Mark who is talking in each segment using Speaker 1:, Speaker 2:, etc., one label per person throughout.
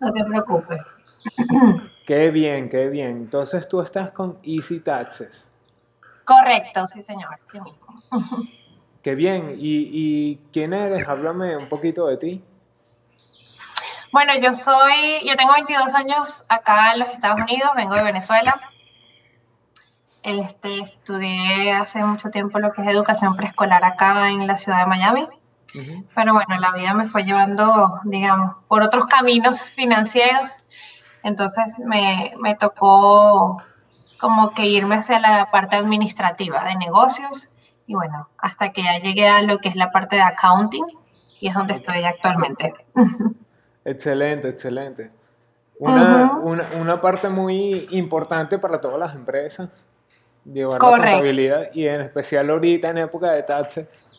Speaker 1: No te preocupes.
Speaker 2: Qué bien, qué bien. Entonces tú estás con Easy Taxes.
Speaker 1: Correcto, sí señor, sí mismo.
Speaker 2: Qué bien. ¿Y, ¿Y, quién eres? Háblame un poquito de ti.
Speaker 1: Bueno, yo soy, yo tengo 22 años acá en los Estados Unidos, vengo de Venezuela. Este, estudié hace mucho tiempo lo que es educación preescolar acá en la ciudad de Miami. Pero bueno, la vida me fue llevando, digamos, por otros caminos financieros. Entonces me, me tocó como que irme hacia la parte administrativa de negocios y bueno, hasta que ya llegué a lo que es la parte de accounting y es donde estoy actualmente.
Speaker 2: Excelente, excelente. Una, una, una, parte muy importante para todas las empresas, llevar la contabilidad y en especial ahorita en época de taxes.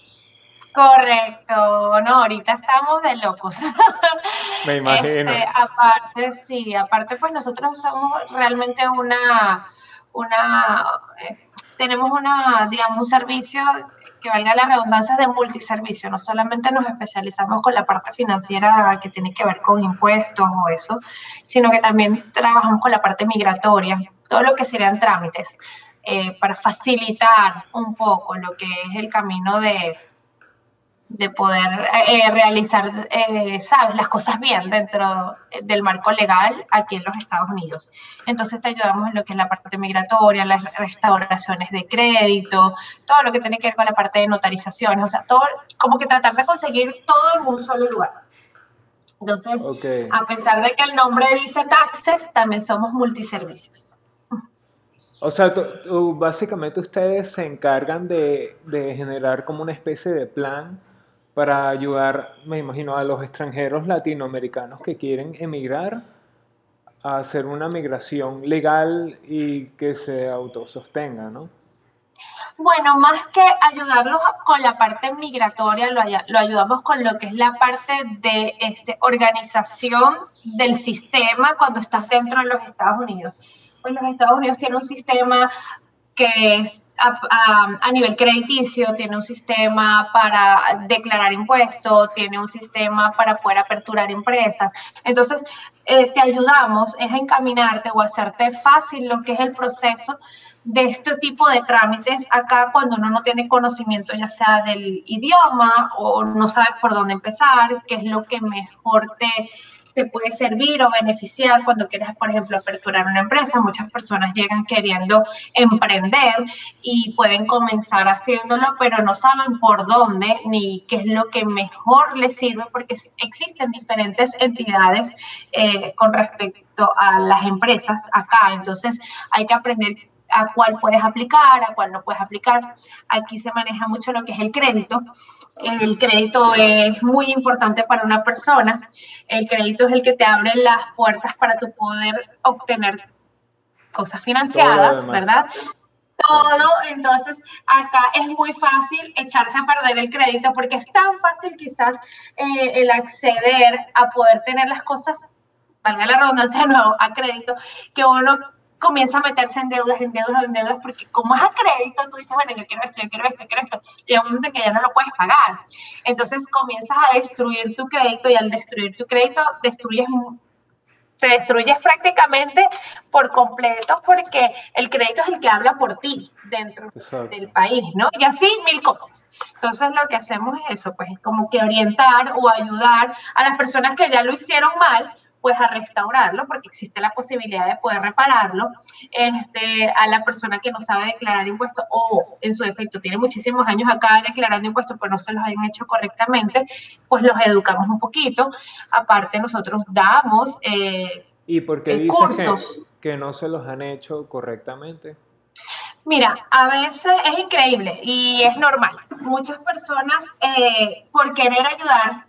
Speaker 1: Correcto, no, ahorita estamos de locos.
Speaker 2: Me imagino.
Speaker 1: Este, aparte, sí, aparte pues nosotros somos realmente una, una, eh, tenemos una, digamos, un servicio que valga la redundancia de multiservicio. No solamente nos especializamos con la parte financiera que tiene que ver con impuestos o eso, sino que también trabajamos con la parte migratoria, todo lo que serían trámites, eh, para facilitar un poco lo que es el camino de de poder eh, realizar, eh, sabes, las cosas bien dentro del marco legal aquí en los Estados Unidos. Entonces te ayudamos en lo que es la parte migratoria, las restauraciones de crédito, todo lo que tiene que ver con la parte de notarizaciones, o sea, todo, como que tratar de conseguir todo en un solo lugar. Entonces, a pesar de que el nombre dice taxes, también somos multiservicios.
Speaker 2: O sea, básicamente ustedes se encargan de, de generar como una especie de plan para ayudar, me imagino, a los extranjeros latinoamericanos que quieren emigrar a hacer una migración legal y que se autosostenga, ¿no?
Speaker 1: Bueno, más que ayudarlos con la parte migratoria, lo, lo, ayudamos con lo que es la parte de este, organización del sistema cuando estás dentro de los Estados Unidos. Pues los Estados Unidos tienen un sistema que es a, nivel crediticio, tiene un sistema para declarar impuestos, tiene un sistema para poder aperturar empresas. Entonces, eh, te ayudamos es a encaminarte o hacerte fácil lo que es el proceso de este tipo de trámites acá cuando uno no tiene conocimiento ya sea del idioma o no sabes por dónde empezar, qué es lo que mejor te te puede servir o beneficiar cuando quieres, por ejemplo, aperturar una empresa. Muchas personas llegan queriendo emprender y pueden comenzar haciéndolo, pero no saben por dónde ni qué es lo que mejor les sirve porque existen diferentes entidades eh, con respecto a las empresas acá. Entonces hay que aprender a cuál puedes aplicar, a cuál no puedes aplicar. Aquí se maneja mucho lo que es el crédito. El crédito es muy importante para una persona. El crédito es el que te abre las puertas para tu poder obtener cosas financiadas, ¿verdad? Todo, entonces acá es muy fácil echarse a perder el crédito porque es tan fácil quizás eh, el acceder a poder tener las cosas, valga la redundancia de nuevo, a crédito, que uno comienza a meterse en deudas, en deudas, en deudas, porque como es a crédito, tú dices, bueno, yo quiero esto, yo quiero esto, yo quiero esto, y hay un momento que ya no lo puedes pagar. Entonces comienzas a destruir tu crédito y al destruir tu crédito, destruyes te destruyes prácticamente por completo porque el crédito es el que habla por ti dentro del país, ¿no? Y así mil cosas. Entonces lo que hacemos es eso, pues es como que orientar o ayudar a las personas que ya lo hicieron mal pues a restaurarlo, porque existe la posibilidad de poder repararlo, este, a la persona que no sabe declarar impuestos o en su defecto tiene muchísimos años acá declarando impuestos, pero no se los han hecho correctamente, pues los educamos un poquito. Aparte, nosotros damos... Eh,
Speaker 2: ¿Y por qué eh, que, que no se los han hecho correctamente?
Speaker 1: Mira, a veces es increíble y es normal. Muchas personas, eh, por querer ayudar,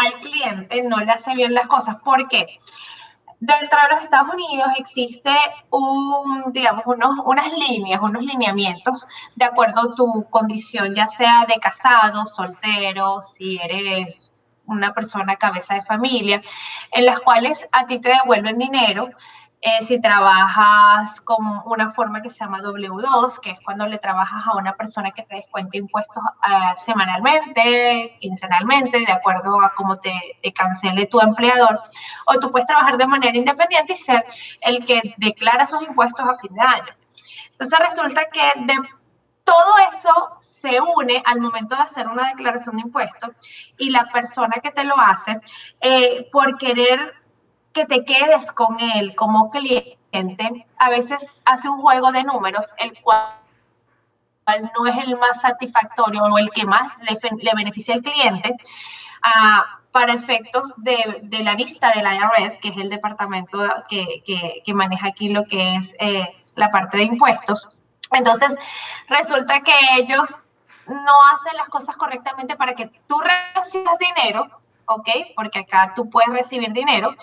Speaker 1: al cliente no le hace bien las cosas. ¿Por qué? Dentro de los Estados Unidos existe un, digamos, unos, unas líneas, unos lineamientos de acuerdo a tu condición, ya sea de casado, soltero, si eres una persona cabeza de familia, en las cuales a ti te devuelven dinero eh, si trabajas con una forma que se llama W2, que es cuando le trabajas a una persona que te descuenta impuestos uh, semanalmente, quincenalmente, de acuerdo a cómo te, te, cancele tu empleador, o tú puedes trabajar de manera independiente y ser el que declara sus impuestos a fin de año. Entonces resulta que de todo eso se une al momento de hacer una declaración de impuestos y la persona que te lo hace, eh, por querer que te quedes con él como cliente, a veces hace un juego de números, el cual no es el más satisfactorio o el que más le, beneficia al cliente, uh, para efectos de, la vista del IRS, que es el departamento que maneja aquí lo que es eh, la parte de impuestos. Entonces, resulta que ellos no hacen las cosas correctamente para que tú recibas dinero, ¿ok? Porque acá tú puedes recibir dinero.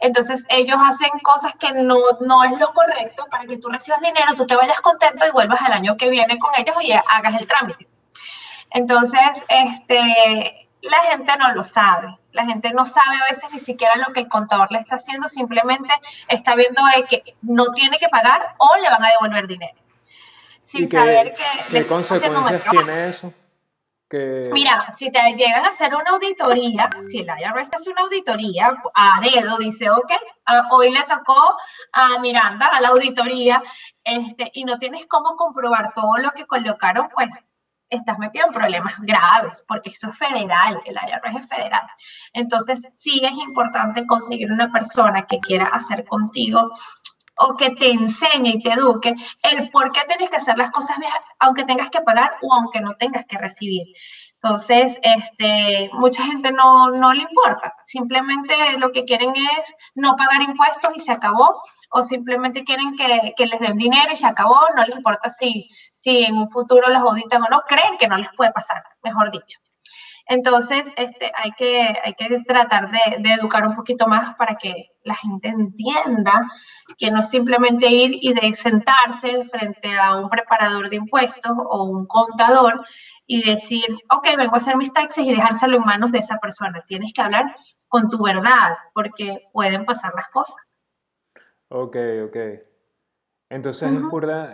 Speaker 1: Entonces ellos hacen cosas que no, no es lo correcto para que tú recibas dinero, tú te vayas contento y vuelvas al año que viene con ellos y hagas el trámite. Entonces, este, la gente no lo sabe. La gente no sabe a veces ni siquiera lo que el contador le está haciendo, simplemente está viendo que no tiene que pagar o le van a devolver dinero.
Speaker 2: Sin saber que... ¿Qué consecuencias tiene eso?
Speaker 1: Mira, si te llegan a hacer una auditoría, si el IRS hace una auditoría a dedo, dice, ok, hoy le tocó a Miranda a la auditoría, este, y no tienes cómo comprobar todo lo que colocaron, pues estás metido en problemas graves, porque eso es federal, el IRS es federal. Entonces, sí es importante conseguir una persona que quiera hacer contigo o que te enseñe y te eduque el por qué tienes que hacer las cosas bien, aunque tengas que pagar o aunque no tengas que recibir. Entonces, este, mucha gente no, no le importa, simplemente lo que quieren es no pagar impuestos y se acabó, o simplemente quieren que, que les den dinero y se acabó, no les importa si, si en un futuro las auditan o no, creen que no les puede pasar, mejor dicho. Entonces, este, hay, que, hay que tratar de, de, educar un poquito más para que la gente entienda que no es simplemente ir y de sentarse frente a un preparador de impuestos o un contador y decir, ok, vengo a hacer mis taxes y dejárselo en manos de esa persona. Tienes que hablar con tu verdad porque pueden pasar las cosas.
Speaker 2: Ok, ok. Entonces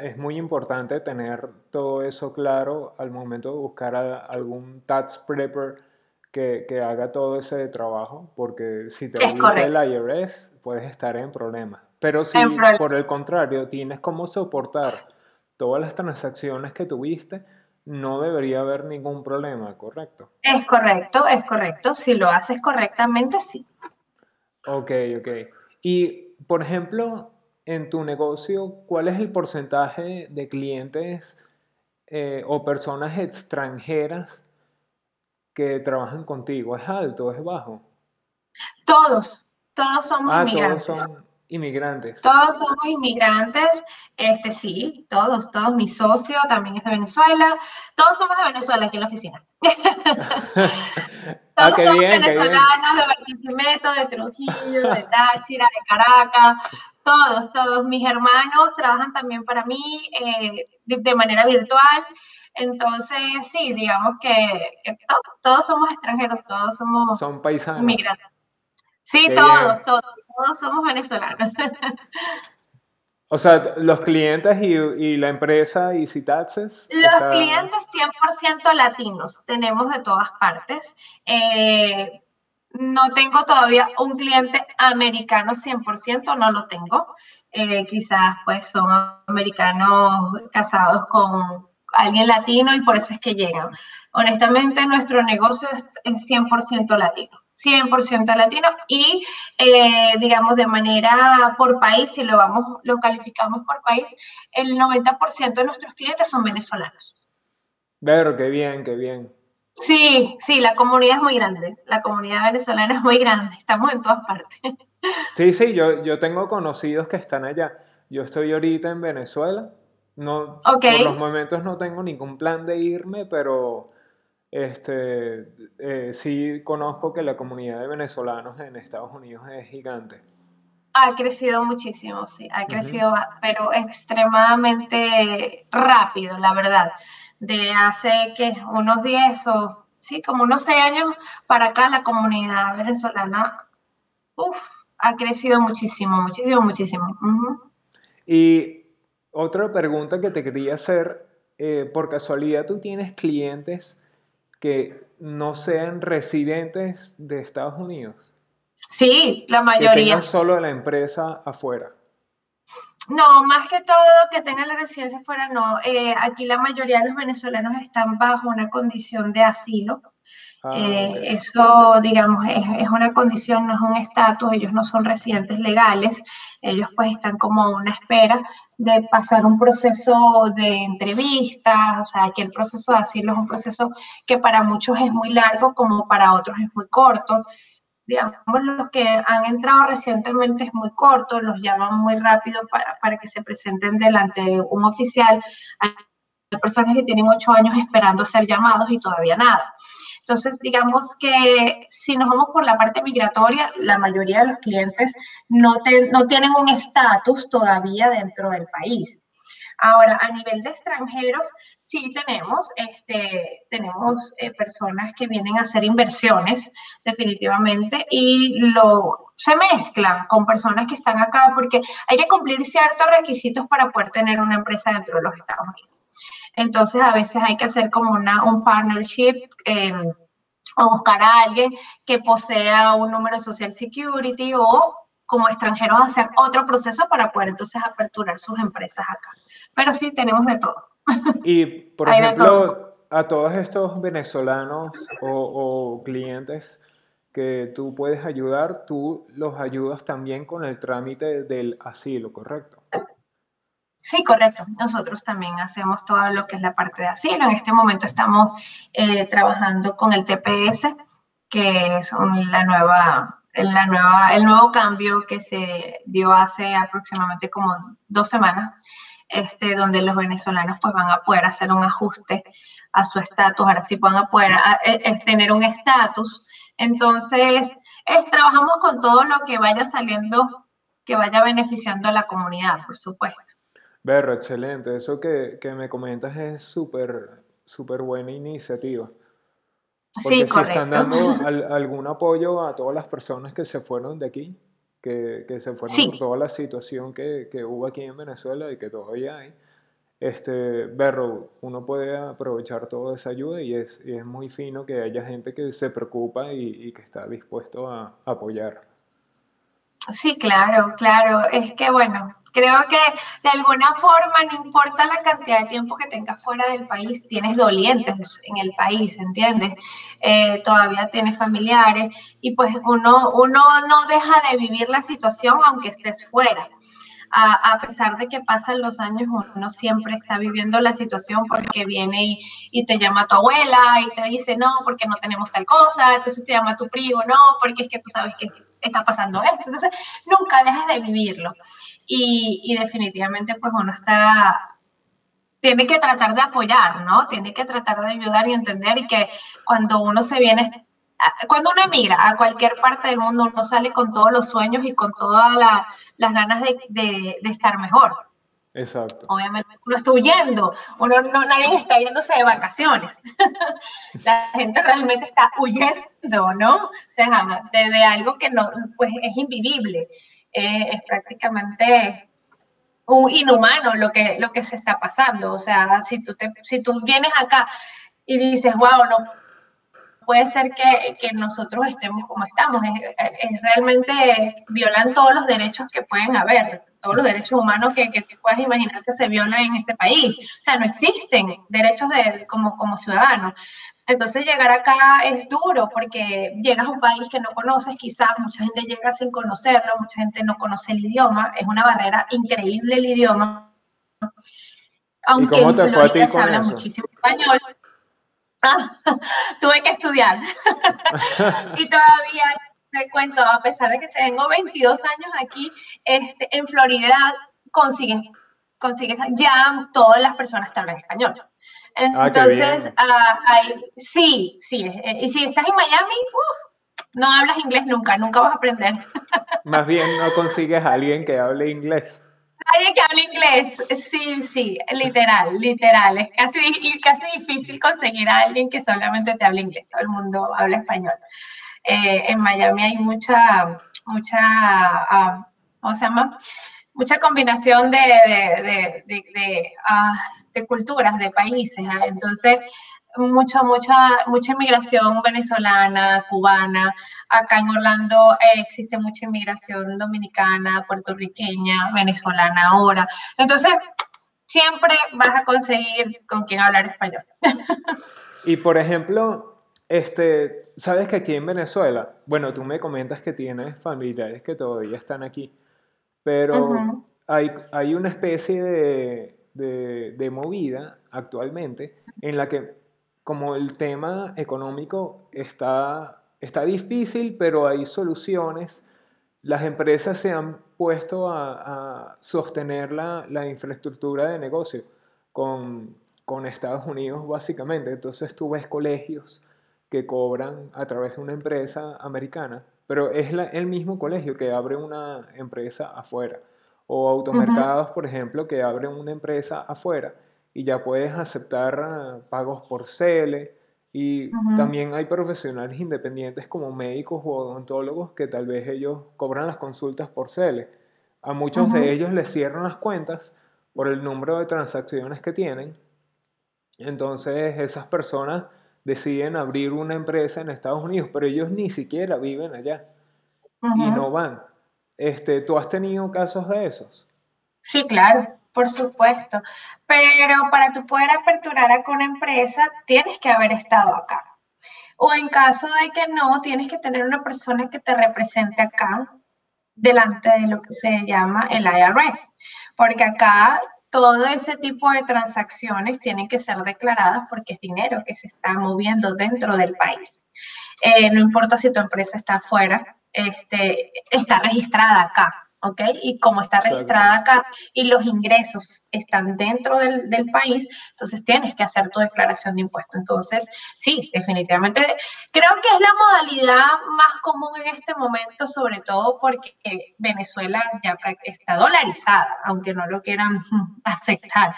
Speaker 2: es, muy importante tener todo eso claro al momento de buscar a algún tax prepper que, que, haga todo ese trabajo, porque si te olvida el IRS puedes estar en problemas. Pero si por el contrario tienes cómo soportar todas las transacciones que tuviste, no debería haber ningún problema, ¿correcto?
Speaker 1: Es correcto, es correcto. Si lo haces correctamente, sí.
Speaker 2: Ok, ok. Y, por ejemplo, en tu negocio, ¿cuál es el porcentaje de clientes eh, o personas extranjeras que trabajan contigo? ¿Es alto? ¿Es bajo?
Speaker 1: Todos, todos somos ah, inmigrantes.
Speaker 2: Todos son inmigrantes.
Speaker 1: Todos somos inmigrantes, este sí, todos, todos. Mi socio también es de Venezuela. Todos somos de Venezuela aquí en la oficina.
Speaker 2: Ah,
Speaker 1: todos somos venezolanos de Barquisimeto, de Trujillo, de Táchira, de Caracas. Todos, todos mis hermanos trabajan también para mí eh, de, manera virtual. Entonces, sí, digamos que, todos, somos extranjeros, todos somos
Speaker 2: Son paisanos.
Speaker 1: Migrantes. Sí, todos, todos, todos somos venezolanos.
Speaker 2: O sea, los clientes y, y la empresa Easy Taxes.
Speaker 1: Los clientes 100% latinos, tenemos de todas partes. Eh, no tengo todavía un cliente americano 100%, no lo tengo. Eh, quizás pues son americanos casados con alguien latino y por eso es que llegan. Honestamente, nuestro negocio es 100% latino. 100% latino y eh, digamos de manera por país, si lo vamos, lo calificamos por país, el 90% de nuestros clientes son venezolanos.
Speaker 2: Pero qué bien, qué bien.
Speaker 1: Sí, sí, la comunidad es muy grande. La comunidad venezolana es muy grande. Estamos en todas partes.
Speaker 2: Sí, sí, yo, yo tengo conocidos que están allá. Yo estoy ahorita en Venezuela. No, Por los momentos no tengo ningún plan de irme, pero este, eh, sí conozco que la comunidad de venezolanos en Estados Unidos es gigante.
Speaker 1: Ha crecido muchísimo, sí, ha crecido, pero extremadamente rápido, la verdad de hace que unos 10 o sí, como unos 6 años para acá la comunidad venezolana uf, ha crecido muchísimo, muchísimo, muchísimo.
Speaker 2: Y otra pregunta que te quería hacer, eh, por casualidad tú tienes clientes que no sean residentes de Estados Unidos.
Speaker 1: Sí, la mayoría. Que tengan
Speaker 2: solo la empresa afuera.
Speaker 1: No, más que todo que tengan la residencia afuera, no. Eh, aquí la mayoría de los venezolanos están bajo una condición de asilo. Ah, eh, eso, digamos, es, una condición, no es un estatus, ellos no son residentes legales, ellos pues están como una espera de pasar un proceso de entrevistas, o sea, que el proceso de asilo es un proceso que para muchos es muy largo, como para otros es muy corto. Digamos, los que han entrado recientemente es muy corto, los llaman muy rápido para, para que se presenten delante de un oficial. Hay personas que tienen ocho años esperando ser llamados y todavía nada. Entonces, digamos que si nos vamos por la parte migratoria, la mayoría de los clientes no, no tienen un estatus todavía dentro del país. Ahora, a nivel de extranjeros, sí tenemos, este, tenemos eh, personas que vienen a hacer inversiones, definitivamente, y lo, se mezclan con personas que están acá porque hay que cumplir ciertos requisitos para poder tener una empresa dentro de los Estados Unidos. Entonces, a veces hay que hacer como una, un partnership em, o buscar a alguien que posea un número de Social Security o como extranjeros hacer otro proceso para poder entonces aperturar sus empresas acá. Pero sí, tenemos de todo.
Speaker 2: Y, por ejemplo, a todos estos venezolanos o, o clientes que tú puedes ayudar, tú los ayudas también con el trámite del asilo, ¿correcto?
Speaker 1: Sí, correcto. Nosotros también hacemos todo lo que es la parte de asilo. En este momento estamos eh, trabajando con el TPS, que es la nueva, la nueva, el nuevo cambio que se dio hace aproximadamente como dos semanas, este, donde los venezolanos pues van a poder hacer un ajuste a su estatus, ahora sí van a poder e, tener un estatus. Entonces, trabajamos con todo lo que vaya saliendo, que vaya beneficiando a la comunidad, por supuesto.
Speaker 2: Berro, excelente. Eso que, me comentas es súper, súper buena iniciativa. Porque si están dando algún apoyo a todas las personas que se fueron de aquí, que, se fueron por toda la situación que, hubo aquí en Venezuela y que todavía hay. Este, Berro, uno puede aprovechar toda esa ayuda y es, es muy fino que haya gente que se preocupa y, y que está dispuesto a apoyar.
Speaker 1: Sí, claro, claro. Es que, bueno, Creo que de alguna forma, no importa la cantidad de tiempo que tengas fuera del país, tienes dolientes en el país, ¿entiendes? Eh, todavía tienes familiares y pues uno, uno no deja de vivir la situación aunque estés fuera. A, pesar de que pasan los años, uno siempre está viviendo la situación porque viene y, y, te llama tu abuela y te dice, no, porque no tenemos tal cosa, entonces te llama tu primo, no, porque es que tú sabes que está pasando esto. Entonces, nunca dejas de vivirlo y, definitivamente pues uno está, tiene que tratar de apoyar, ¿no? Tiene que tratar de ayudar y entender y que cuando uno se viene, cuando uno emigra a cualquier parte del mundo, uno sale con todos los sueños y con todas las ganas de, estar mejor.
Speaker 2: Exacto.
Speaker 1: Obviamente uno está huyendo, uno no, nadie está yéndose de vacaciones. la gente realmente está huyendo, ¿no? O sea, de, algo que no, pues es invivible. Eh, es prácticamente un inhumano lo que, lo que se está pasando. O sea, si tú, te, si tú vienes acá y dices, wow, no puede ser que, que nosotros estemos como estamos, es, realmente violan todos los derechos que pueden haber, todos los derechos humanos que, que puedas imaginar que se violan en ese país. O sea, no existen derechos de, como, como ciudadanos. Entonces llegar acá es duro porque llegas a un país que no conoces, quizás mucha gente llega sin conocerlo, mucha gente no conoce el idioma, es una barrera increíble el idioma.
Speaker 2: Aunque ¿Y cómo te fue a ti
Speaker 1: se habla muchísimo español. Ah, tuve que estudiar. y todavía te cuento, a pesar de que tengo 22 años aquí, este, en Florida consigues, consigues, ya todas las personas te hablan español. Ah, Entonces, ah, sí, sí. Eh, y si estás en Miami, no hablas inglés nunca, nunca vas a aprender.
Speaker 2: Más bien no consigues a alguien que hable inglés.
Speaker 1: Alguien que hable inglés, sí, sí, literal, literal. Es casi, casi difícil conseguir a alguien que solamente te hable inglés. Todo el mundo habla español. Eh, en Miami hay mucha, mucha, ah, ¿cómo se llama? Mucha combinación de, de, de, de, ah, culturas, de países. ¿ah? Entonces, mucha, mucha, mucha inmigración venezolana, cubana. Acá en Orlando eh, existe mucha inmigración dominicana, puertorriqueña, venezolana ahora. Entonces, siempre vas a conseguir con quien hablar español.
Speaker 2: y por ejemplo, este, sabes que aquí en Venezuela, bueno, tú me comentas que tienes familiares que todavía están aquí, pero hay, hay una especie de, de, de movida actualmente en la que como el tema económico está, está difícil, pero hay soluciones, las empresas se han puesto a, sostener la, la, infraestructura de negocio con, con, Estados Unidos básicamente. Entonces tú ves colegios que cobran a través de una empresa americana, pero es el mismo colegio que abre una empresa afuera. O automercados, por ejemplo, que abren una empresa afuera y ya puedes aceptar ah, pagos por CELE. Y también hay profesionales independientes como médicos o odontólogos que tal vez ellos cobran las consultas por CELE. A muchos de ellos les cierran las cuentas por el número de transacciones que tienen. Entonces esas personas deciden abrir una empresa en Estados Unidos, pero ellos ni siquiera viven allá y no van. Este, ¿Tú has tenido casos de esos?
Speaker 1: Sí, claro. Por supuesto, pero para tú poder aperturar acá una empresa, tienes que haber estado acá. O en caso de que no, tienes que tener una persona que te represente acá delante de lo que se llama el IRS, porque acá todo ese tipo de transacciones tienen que ser declaradas porque es dinero que se está moviendo dentro del país. Eh, no importa si tu empresa está afuera, este, está registrada acá. ¿ok? Y como está registrada acá y los ingresos están dentro del, del, país, entonces tienes que hacer tu declaración de impuestos. Entonces, sí, definitivamente, creo que es la modalidad más común en este momento, sobre todo porque Venezuela ya está dolarizada, aunque no lo quieran aceptar.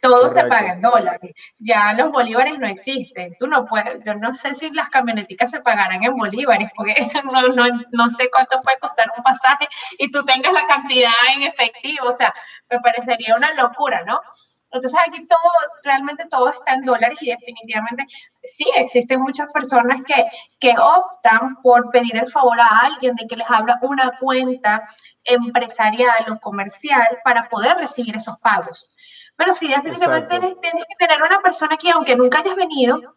Speaker 1: Todo se paga en dólares. Ya los bolívares no existen. Tú no puedes, yo no sé si las camioneticas se pagarán en bolívares, porque no, no, no sé cuánto puede costar un pasaje y tú tengas la cantidad en efectivo, o sea, me parecería una locura, ¿no? Entonces aquí todo, realmente todo está en dólares y definitivamente sí, existen muchas personas que, que optan por pedir el favor a alguien de que les abra una cuenta empresarial o comercial para poder recibir esos pagos. Pero sí, definitivamente tienes, tienes, que tener una persona que aunque nunca hayas venido,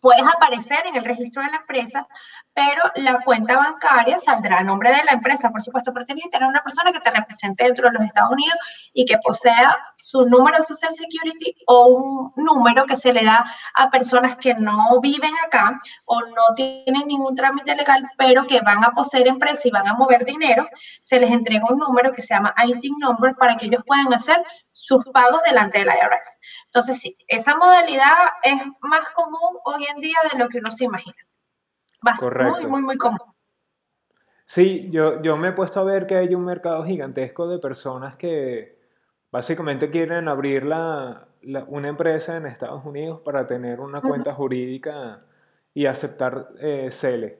Speaker 1: puedes aparecer en el registro de la empresa, pero la cuenta bancaria saldrá a nombre de la empresa, por supuesto, pero tienes que tener una persona que te represente dentro de los Estados Unidos y que posea su número Social Security o un número que se le da a personas que no viven acá o no tienen ningún trámite legal, pero que van a poseer empresa y van a mover dinero, se les entrega un número que se llama ITIN number para que ellos puedan hacer sus pagos delante de la IRS. Entonces, sí, esa modalidad es más común hoy en día de lo que uno se imagina. Va, Correcto. Muy, muy, muy común.
Speaker 2: Sí, yo, yo me he puesto a ver que hay un mercado gigantesco de personas que básicamente quieren abrir la, una empresa en Estados Unidos para tener una cuenta jurídica y aceptar eh, CELE.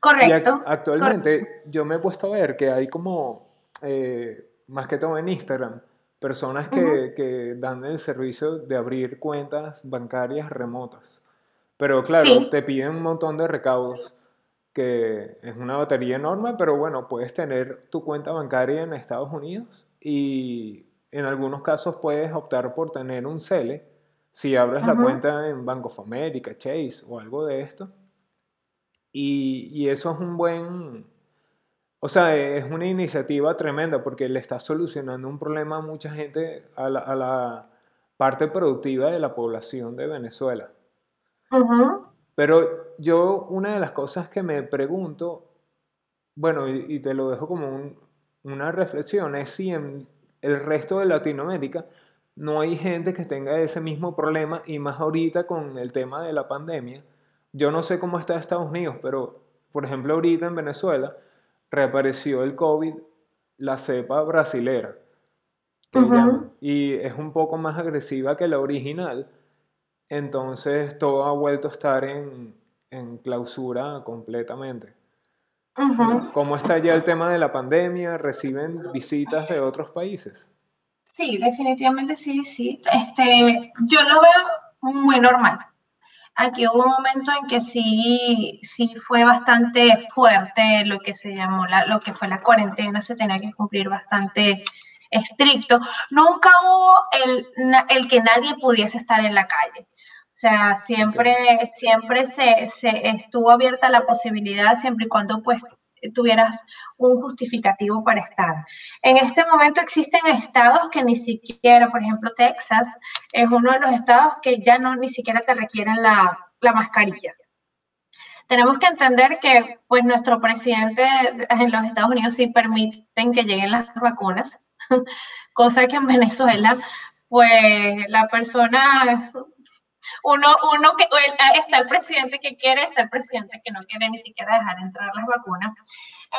Speaker 1: Correcto.
Speaker 2: actualmente yo me he puesto a ver que hay como, eh, más que todo en Instagram, personas que, que, dan el servicio de abrir cuentas bancarias remotas. Pero claro, te piden un montón de recaudos, que es una batería enorme, pero bueno, puedes tener tu cuenta bancaria en Estados Unidos y en algunos casos puedes optar por tener un CELE si abres la cuenta en Bank of America, Chase o algo de esto. Y, y eso es un buen, o sea, es una iniciativa tremenda porque le está solucionando un problema a mucha gente, a la, parte productiva de la población de Venezuela. Pero yo una de las cosas que me pregunto, bueno, y, te lo dejo como una reflexión, es si en el resto de Latinoamérica no hay gente que tenga ese mismo problema y más ahorita con el tema de la pandemia. Yo no sé cómo está Estados Unidos, pero por ejemplo ahorita en Venezuela, reapareció el COVID, la cepa brasilera, y es un poco más agresiva que la original, entonces todo ha vuelto a estar en, en clausura completamente. ¿Cómo está ya el tema de la pandemia? ¿Reciben visitas de otros países?
Speaker 1: Sí, definitivamente sí, sí. Este, yo lo veo muy normal. Aquí hubo un momento en que sí, sí fue bastante fuerte lo que se llamó la, lo que fue la cuarentena, se tenía que cumplir bastante estricto. Nunca hubo el, el que nadie pudiese estar en la calle. O sea, siempre, siempre se, se, estuvo abierta la posibilidad, siempre y cuando pues tuvieras un justificativo para estar. En este momento existen estados que ni siquiera, por ejemplo, Texas es uno de los estados que ya no ni siquiera te requieren la, la mascarilla. Tenemos que entender que pues nuestro presidente en los Estados Unidos sí permiten que lleguen las vacunas, cosa que en Venezuela pues la persona uno, uno que ah, está el presidente que quiere, está el presidente que no quiere ni siquiera dejar entrar las vacunas.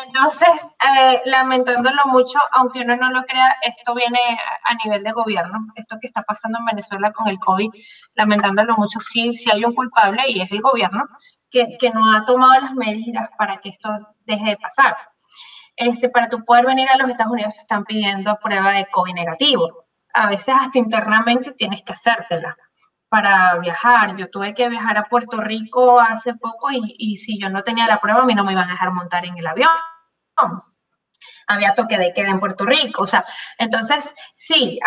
Speaker 1: Entonces, eh, lamentándolo mucho, aunque uno no lo crea, esto viene a nivel de gobierno, esto que está pasando en Venezuela con el COVID, lamentándolo mucho, sí, sí hay un culpable y es el gobierno que, que no ha tomado las medidas para que esto deje de pasar. Este, para tu poder venir a los Estados Unidos te están pidiendo prueba de COVID negativo. A veces hasta internamente tienes que hacértela para viajar. Yo tuve que viajar a Puerto Rico hace poco y, si yo no tenía la prueba, a mí no me iban a dejar montar en el avión. Había toque de queda en Puerto Rico, o sea, entonces sí,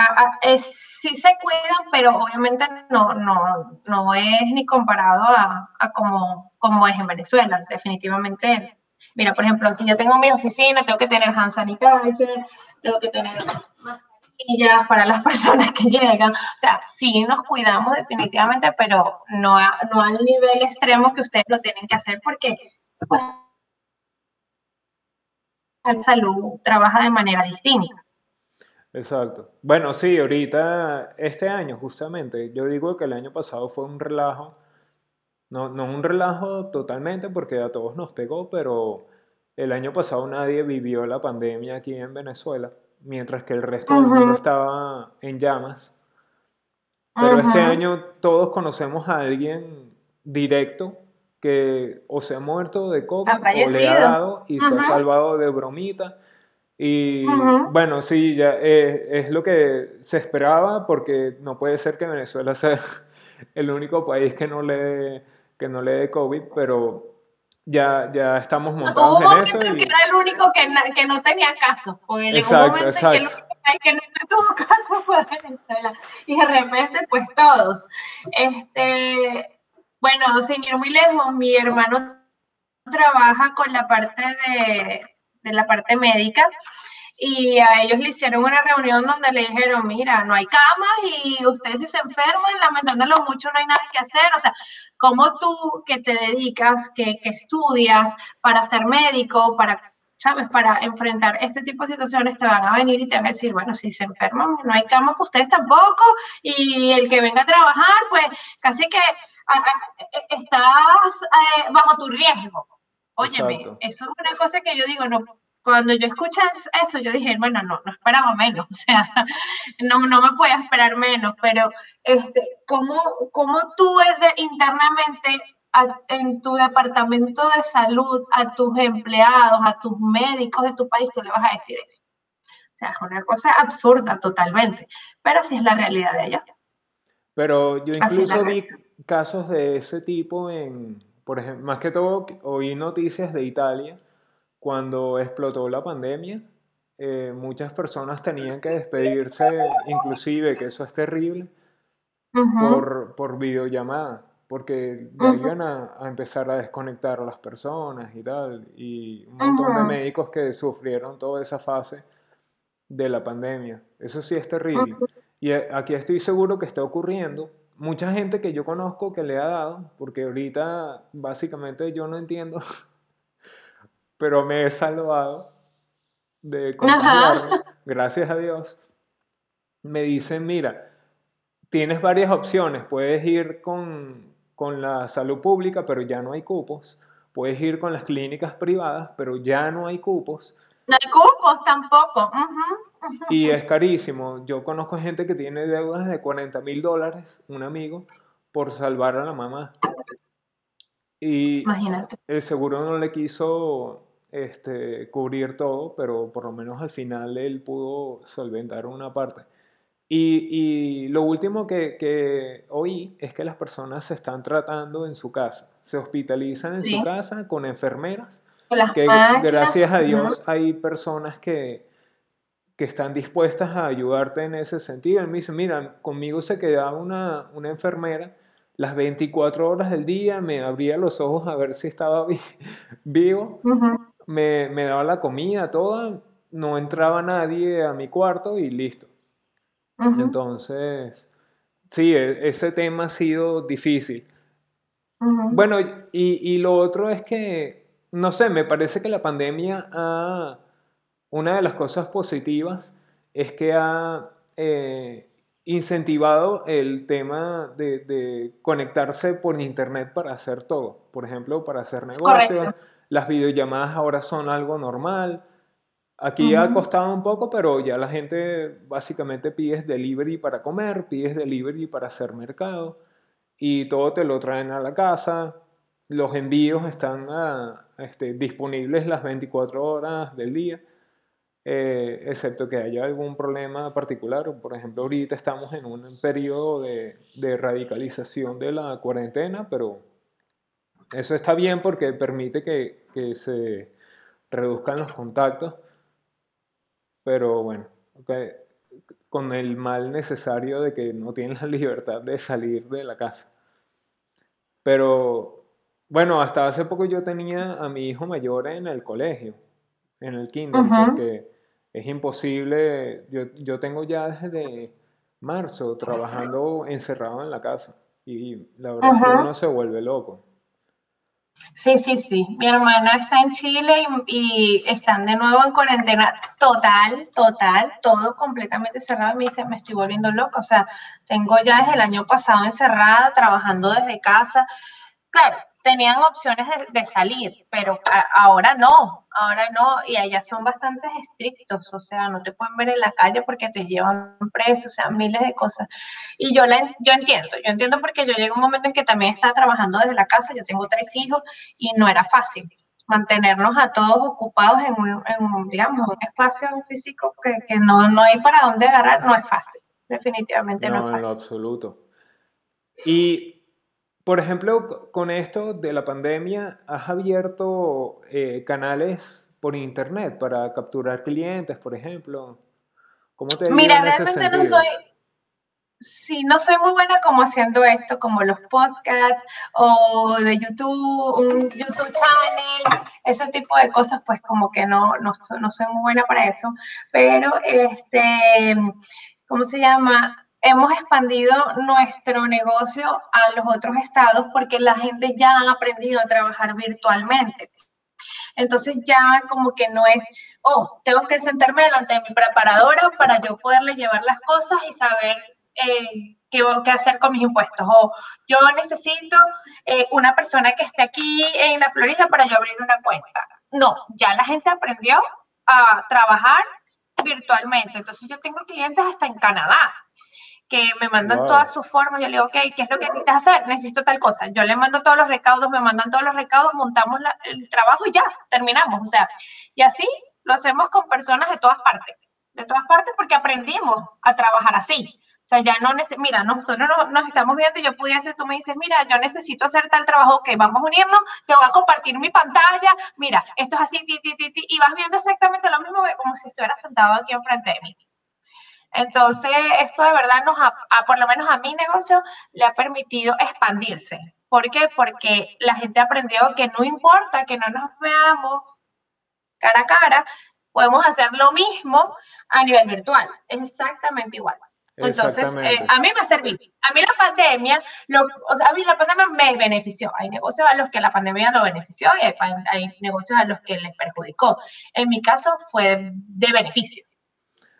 Speaker 1: sí se cuidan, pero obviamente no, no, no es ni comparado a, como, como es en Venezuela, definitivamente. Mira, por ejemplo, aquí yo tengo mi oficina, tengo que tener hand sanitizer, tengo que tener para las personas que llegan. O sea, sí nos cuidamos definitivamente, pero no, no al nivel extremo que ustedes lo tienen que hacer porque pues, la salud trabaja de manera distinta.
Speaker 2: Exacto. Bueno, sí, ahorita, este año justamente, yo digo que el año pasado fue un relajo, no, no un relajo totalmente porque a todos nos pegó, pero el año pasado nadie vivió la pandemia aquí en Venezuela mientras que el resto del mundo estaba en llamas. Pero este año todos conocemos a alguien directo que o se ha muerto de COVID o le ha dado y se ha salvado de bromita. Y bueno, sí, ya es, lo que se esperaba porque no puede ser que Venezuela sea el único país que no le, que no le dé COVID, pero ya, ya estamos montados en eso.
Speaker 1: Y... que era el único que, que no tenía caso. Porque exacto, exacto. que el único que no tuvo caso fue Venezuela. Y de repente, pues todos. Este, bueno, sin ir muy lejos, mi hermano trabaja con la parte de, de la parte médica y a ellos le hicieron una reunión donde le dijeron, mira, no hay camas y ustedes si se enferman, lamentándolo mucho, no hay nada que hacer. O sea, como tú que te dedicas, que, que estudias para ser médico, para ¿sabes? Para enfrentar este tipo de situaciones te van a venir y te van a decir, bueno, si se enferman, no hay camas para ustedes tampoco, y el que venga a trabajar, pues casi que estás eh, bajo tu riesgo. Óyeme, eso es una cosa que yo digo, no, cuando yo escuché eso, yo dije, bueno, no, no esperaba menos, o sea, no, no me podía esperar menos, pero este, ¿cómo, cómo tú de, internamente en tu departamento de salud, a tus empleados, a tus médicos de tu país, tú le vas a decir eso? O sea, es una cosa absurda totalmente, pero así es la realidad de allá.
Speaker 2: Pero yo incluso vi casos de ese tipo en, por ejemplo, más que todo, oí noticias de Italia cuando explotó la pandemia, eh, muchas personas tenían que despedirse, inclusive, que eso es terrible, por, por, videollamada, porque iban a, empezar a desconectar a las personas y tal, y un montón de médicos que sufrieron toda esa fase de la pandemia. Eso sí es terrible. Y aquí estoy seguro que está ocurriendo. Mucha gente que yo conozco que le ha dado, porque ahorita básicamente yo no entiendo pero me he salvado de contagiarme, gracias a Dios. Me dicen, mira, tienes varias opciones, puedes ir con, con la salud pública, pero ya no hay cupos, puedes ir con las clínicas privadas, pero ya no hay cupos.
Speaker 1: No hay cupos tampoco.
Speaker 2: Y es carísimo. Yo conozco gente que tiene deudas de 40 mil dólares, un amigo, por salvar a la mamá. Y Imagínate. el seguro no le quiso este, cubrir todo, pero por lo menos al final él pudo solventar una parte. Y, lo último que, oí es que las personas se están tratando en su casa, se hospitalizan en su casa con enfermeras, que gracias a Dios hay personas que, que están dispuestas a ayudarte en ese sentido. Él me dice, mira, conmigo se quedaba una, una enfermera las 24 horas del día, me abría los ojos a ver si estaba vivo, me, me, daba la comida toda, no entraba nadie a mi cuarto y listo. Entonces, sí, e, ese tema ha sido difícil. Bueno, y, y, lo otro es que, no sé, me parece que la pandemia ha, una de las cosas positivas es que ha eh, incentivado el tema de, conectarse por internet para hacer todo. Por ejemplo, para hacer negocios. Las videollamadas ahora son algo normal. Aquí ha costado un poco, pero ya la gente básicamente pides delivery para comer, pides delivery para hacer mercado y todo te lo traen a la casa. Los envíos están este, disponibles las 24 horas del día. Eh, excepto que haya algún problema particular. Por ejemplo, ahorita estamos en un periodo de, radicalización de la cuarentena, pero eso está bien porque permite que, se reduzcan los contactos, pero bueno, con el mal necesario de que no tienen la libertad de salir de la casa. Pero bueno, hasta hace poco yo tenía a mi hijo mayor en el colegio, en el kinder, porque es imposible, yo, yo tengo ya desde marzo trabajando encerrado en la casa y la verdad es que uno se vuelve loco.
Speaker 1: Sí, sí, sí. Mi hermana está en Chile y, están de nuevo en cuarentena total, total, todo completamente cerrado. Me dice, me estoy volviendo loca. O sea, tengo ya desde el año pasado encerrada, trabajando desde casa. Claro, tenían opciones de, salir, pero ahora no, ahora no, y allá son bastante estrictos, o sea, no te pueden ver en la calle porque te llevan preso, o sea, miles de cosas. Y yo, la, yo entiendo, yo entiendo porque yo llegué a un momento en que también estaba trabajando desde la casa, yo tengo tres hijos y no era fácil mantenernos a todos ocupados en un, digamos, un espacio físico que, que no, no hay para dónde agarrar, no es fácil, definitivamente no, es fácil.
Speaker 2: No, en absoluto. Y por ejemplo, con esto de la pandemia, ¿has abierto eh, canales por internet para capturar clientes, por ejemplo?
Speaker 1: ¿Cómo te Mira, realmente no soy, sí, no soy muy buena como haciendo esto, como los podcasts o de YouTube, un YouTube channel, ese tipo de cosas, pues como que no, no, no soy muy buena para eso. Pero, este, ¿cómo se llama? Hemos expandido nuestro negocio a los otros estados porque la gente ya ha aprendido a trabajar virtualmente. Entonces ya como que no es, oh, tengo que sentarme delante de mi preparadora para yo poderle llevar las cosas y saber eh, qué, qué, hacer con mis impuestos. O yo necesito eh, una persona que esté aquí en la Florida para yo abrir una cuenta. No, ya la gente aprendió a trabajar virtualmente. Entonces yo tengo clientes hasta en Canadá que me mandan todas sus formas, yo le digo, ok, ¿qué es lo que necesitas hacer? Necesito tal cosa. Yo le mando todos los recaudos, me mandan todos los recaudos, montamos el trabajo y ya, terminamos. O sea, y así lo hacemos con personas de todas partes, de todas partes porque aprendimos a trabajar así. O sea, ya no mira, nosotros nos, estamos viendo y yo pudiese, tú me dices, mira, yo necesito hacer tal trabajo, ok, vamos a unirnos, te voy a compartir mi pantalla, mira, esto es así, ti, ti, ti, y vas viendo exactamente lo mismo que como si estuviera sentado aquí enfrente de mí. Entonces, esto de verdad nos, ha, por lo menos a mi negocio, le ha permitido expandirse. ¿Por qué? Porque la gente aprendió que no importa que no nos veamos cara a cara, podemos hacer lo mismo a nivel virtual. Es exactamente igual. Entonces, eh, a mí me ha servido. A mí la pandemia, o sea, a mí la pandemia me benefició. Hay negocios a los que la pandemia lo benefició y hay, hay negocios a los que les perjudicó. En mi caso fue de beneficio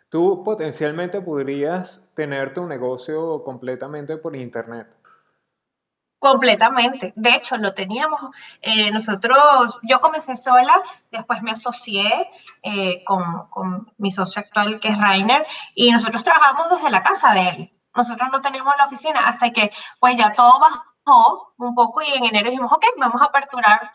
Speaker 2: tú potencialmente podrías tener tu negocio completamente por internet.
Speaker 1: Completamente. De hecho, lo teníamos. Eh, nosotros, yo comencé sola, después me asocié eh, con, con, mi socio actual, que es Rainer, y nosotros trabajamos desde la casa de él. Nosotros no teníamos la oficina hasta que, pues ya todo bajó un poco y en enero dijimos, ok, vamos a aperturar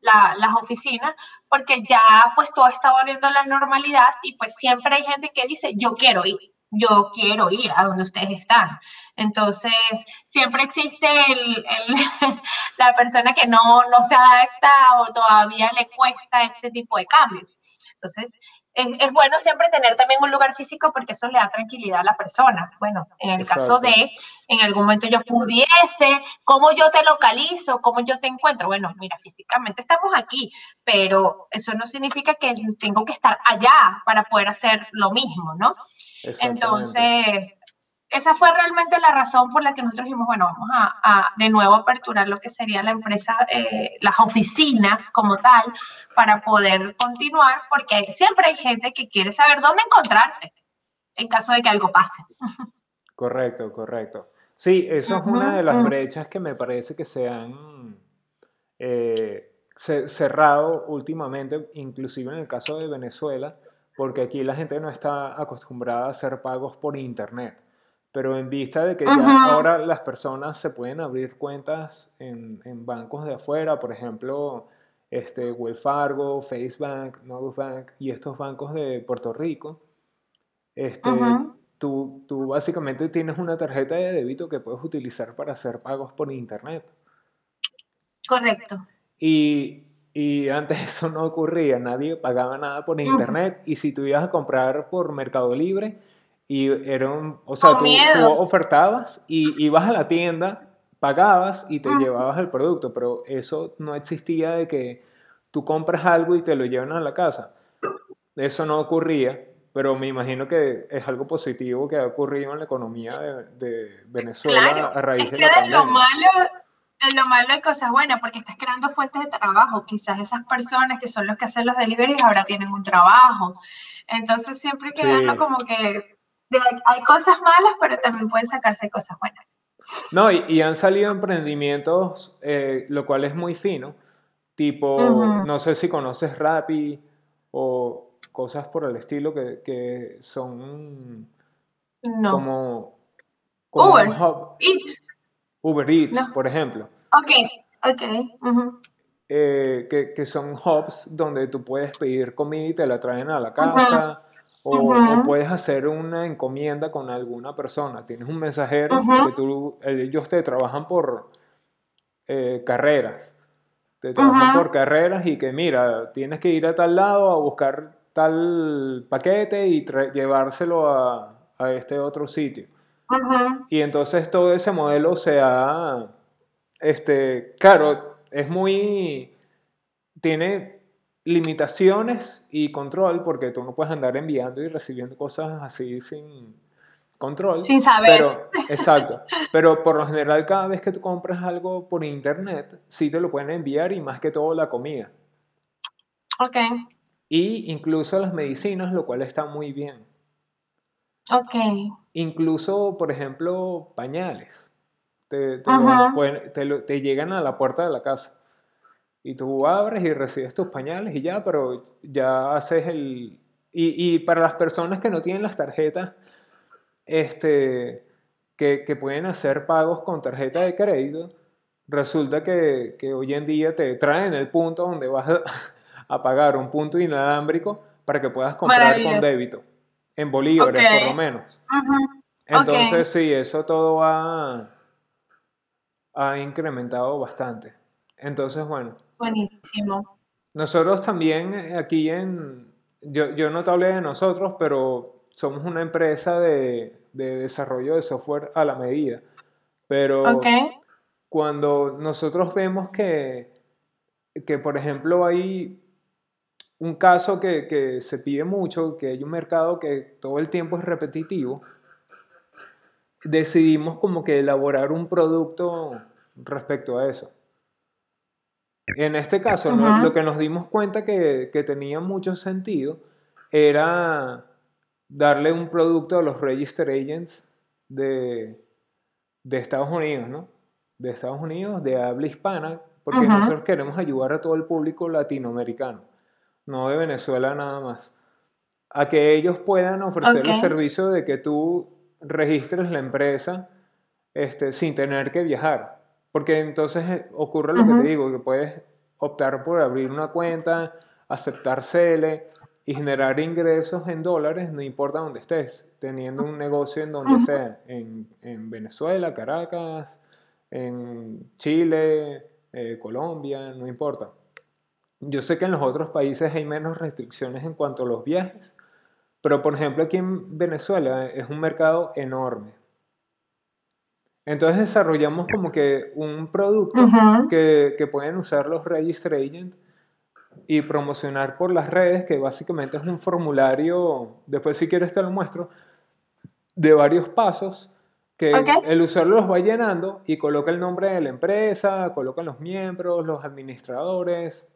Speaker 1: las oficinas, porque ya pues todo está volviendo a la normalidad y pues siempre hay gente que dice, yo quiero ir, yo quiero ir a donde ustedes están. Entonces, siempre existe el, la persona que no, no se adapta o todavía le cuesta este tipo de cambios. Entonces, es, bueno siempre tener también un lugar físico porque eso le da tranquilidad a la persona. Bueno, en el caso de, en algún momento yo pudiese, ¿cómo yo te localizo? ¿Cómo yo te encuentro? Bueno, mira, físicamente estamos aquí, pero eso no significa que tengo que estar allá para poder hacer lo mismo, ¿no? Entonces, esa fue realmente la razón por la que nosotros dijimos, bueno, vamos a, de nuevo aperturar lo que sería la empresa, eh, las oficinas como tal, para poder continuar, porque siempre hay gente que quiere saber dónde encontrarte en caso de que algo pase.
Speaker 2: Correcto, correcto. Sí, eso es una de las brechas que me parece que se han eh, cerrado últimamente, inclusive en el caso de Venezuela, porque aquí la gente no está acostumbrada a hacer pagos por internet pero en vista de que ya ahora las personas se pueden abrir cuentas en, en bancos de afuera, por ejemplo, este, Wells Fargo, FaceBank, Bank y estos bancos de Puerto Rico, este, tú, tú básicamente tienes una tarjeta de débito que puedes utilizar para hacer pagos por internet.
Speaker 1: Correcto.
Speaker 2: Y, y antes eso no ocurría, nadie pagaba nada por internet y si tú ibas a comprar por Mercado Libre, y era un, o sea, tú, ofertabas y ibas a la tienda, pagabas y te llevabas el producto, pero eso no existía de que tú compras algo y te lo llevan a la casa. Eso no ocurría, pero me imagino que es algo positivo que ha ocurrido en la economía de, Venezuela a raíz de la pandemia.
Speaker 1: Lo malo, en lo malo hay cosas buenas porque estás creando fuentes de trabajo. Quizás esas personas que son los que hacen los deliveries ahora tienen un trabajo. Entonces siempre hay que verlo como que hay cosas malas, pero también pueden sacarse cosas buenas.
Speaker 2: No, y, han salido emprendimientos, eh, lo cual es muy fino, tipo, no sé si conoces Rappi o cosas por el estilo que, son como,
Speaker 1: Uber Eats.
Speaker 2: Uber Eats, por ejemplo.
Speaker 1: Ok, ok.
Speaker 2: Eh, que, que, son hubs donde tú puedes pedir comida y te la traen a la casa. O, puedes hacer una encomienda con alguna persona. Tienes un mensajero que tú, ellos te trabajan por eh, carreras. Te trabajan por carreras y que mira, tienes que ir a tal lado a buscar tal paquete y llevárselo a, a, este otro sitio. Y entonces todo ese modelo se ha, este, claro, es muy, tiene limitaciones y control, porque tú no puedes andar enviando y recibiendo cosas así sin control.
Speaker 1: Sin saber.
Speaker 2: Pero, exacto. Pero por lo general, cada vez que tú compras algo por internet, sí te lo pueden enviar y más que todo la comida.
Speaker 1: Ok.
Speaker 2: Y incluso las medicinas, lo cual está muy bien.
Speaker 1: Ok.
Speaker 2: Incluso, por ejemplo, pañales. Te, te llegan a la puerta de la casa y tú abres y recibes tus pañales y ya, pero ya haces el... Y, para las personas que no tienen las tarjetas, este, que, pueden hacer pagos con tarjeta de crédito, resulta que, hoy en día te traen el punto donde vas a, pagar un punto inalámbrico para que puedas comprar con débito, en bolívares por lo menos. Entonces sí, eso todo ha, ha incrementado bastante. Entonces, bueno,
Speaker 1: Buenísimo.
Speaker 2: Nosotros también eh, aquí en, yo, yo no te hablé de nosotros, pero somos una empresa de, desarrollo de software a la medida. Pero cuando nosotros vemos que, que, por ejemplo, hay un caso que, que, se pide mucho, que hay un mercado que todo el tiempo es repetitivo, decidimos como que elaborar un producto respecto a eso. En este caso, lo que nos dimos cuenta que, que, tenía mucho sentido era darle un producto a los register agents de, de Estados Unidos, ¿no? De Estados Unidos, de habla hispana, porque nosotros queremos ayudar a todo el público latinoamericano, no de Venezuela nada más, a que ellos puedan ofrecer el servicio de que tú registres la empresa este, sin tener que viajar. Porque entonces eh, ocurre lo que te digo, que puedes optar por abrir una cuenta, aceptar CELE y generar ingresos en dólares, no importa dónde estés, teniendo un negocio en donde sea, en, en, Venezuela, Caracas, en Chile, eh, Colombia, no importa. Yo sé que en los otros países hay menos restricciones en cuanto a los viajes, pero por ejemplo aquí en Venezuela es un mercado enorme. Entonces desarrollamos como que un producto que, que, pueden usar los Register Agent y promocionar por las redes, que básicamente es un formulario, después si quieres te lo muestro, de varios pasos que el usuario los va llenando y coloca el nombre de la empresa, coloca los miembros, los administradores,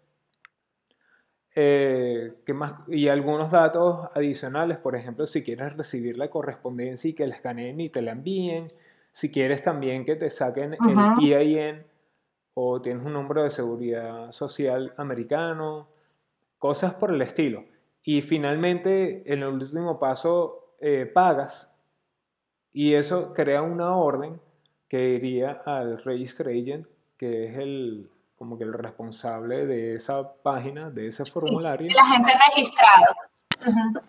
Speaker 2: eh, más? Y algunos datos adicionales, por ejemplo, si quieres recibir la correspondencia y que la escaneen y te la envíen, si quieres también que te saquen el EIN o tienes un número de seguridad social americano, cosas por el estilo. Y finalmente, en el último paso, eh, pagas y eso crea una orden que iría al Register Agent, que es el, como que el responsable de esa página, de ese formulario.
Speaker 1: la gente registrada.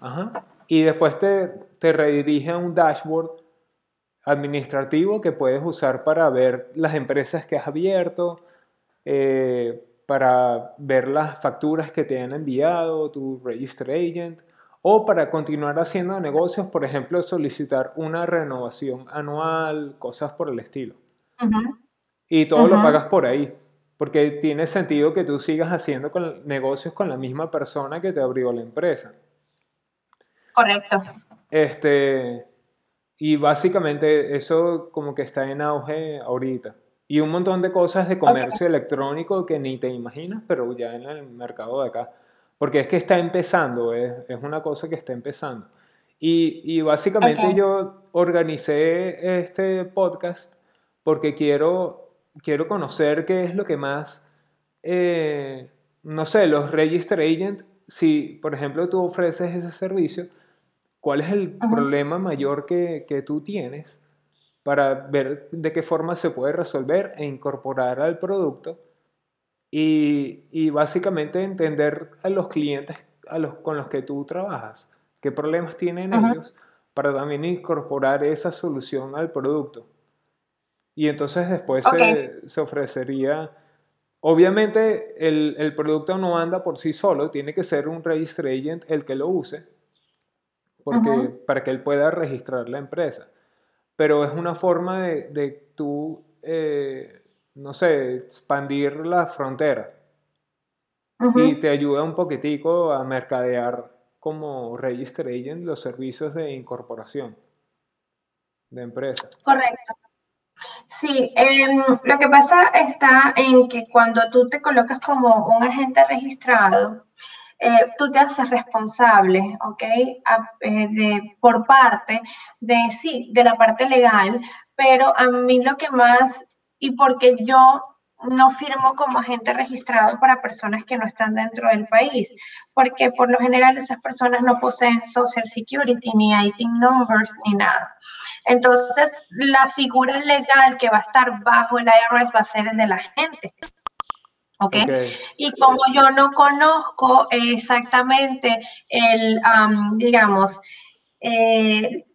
Speaker 2: Ajá. Y después te, te redirige a un dashboard administrativo que puedes usar para ver las empresas que has abierto, eh, para ver las facturas que te han enviado, tu Register Agent, o para continuar haciendo negocios, por ejemplo, solicitar una renovación anual, cosas por el estilo. Y todo lo pagas por ahí. Porque tiene sentido que tú sigas haciendo con, negocios con la misma persona que te abrió la empresa.
Speaker 1: Correcto.
Speaker 2: Este, y básicamente eso como que está en auge ahorita. Y un montón de cosas de comercio electrónico que ni te imaginas, pero ya en el mercado de acá. Porque es que está empezando, es, una cosa que está empezando. Y, básicamente yo organicé este podcast porque quiero, quiero conocer qué es lo que más, eh, no sé, los Register Agent, si por ejemplo tú ofreces ese servicio, ¿cuál es el problema mayor que, que tú tienes para ver de qué forma se puede resolver e incorporar al producto? y, básicamente entender a los clientes a los, con los que tú trabajas, qué problemas tienen ellos, para también incorporar esa solución al producto. Y entonces después se, ofrecería, obviamente el, el, producto no anda por sí solo, tiene que ser un register agent el que lo use, porque, para que él pueda registrar la empresa. Pero es una forma de, de tú... Eh, no sé, expandir la frontera. Y te ayuda un poquitico a mercadear como Register Agent los servicios de incorporación de empresas.
Speaker 1: Correcto. Sí, em, lo que pasa está en que cuando tú te colocas como un agente registrado, eh, tú te haces responsable, ¿ok? Eh, de, por parte de, sí, de la parte legal, pero a mí lo que más y porque yo no firmo como agente registrado para personas que no están dentro del país, porque por lo general esas personas no poseen Social Security, ni IT numbers, ni nada. Entonces, la figura legal que va a estar bajo el IRS va a ser el de la agente. ¿Okay? Y como yo no conozco exactamente el, digamos, eh,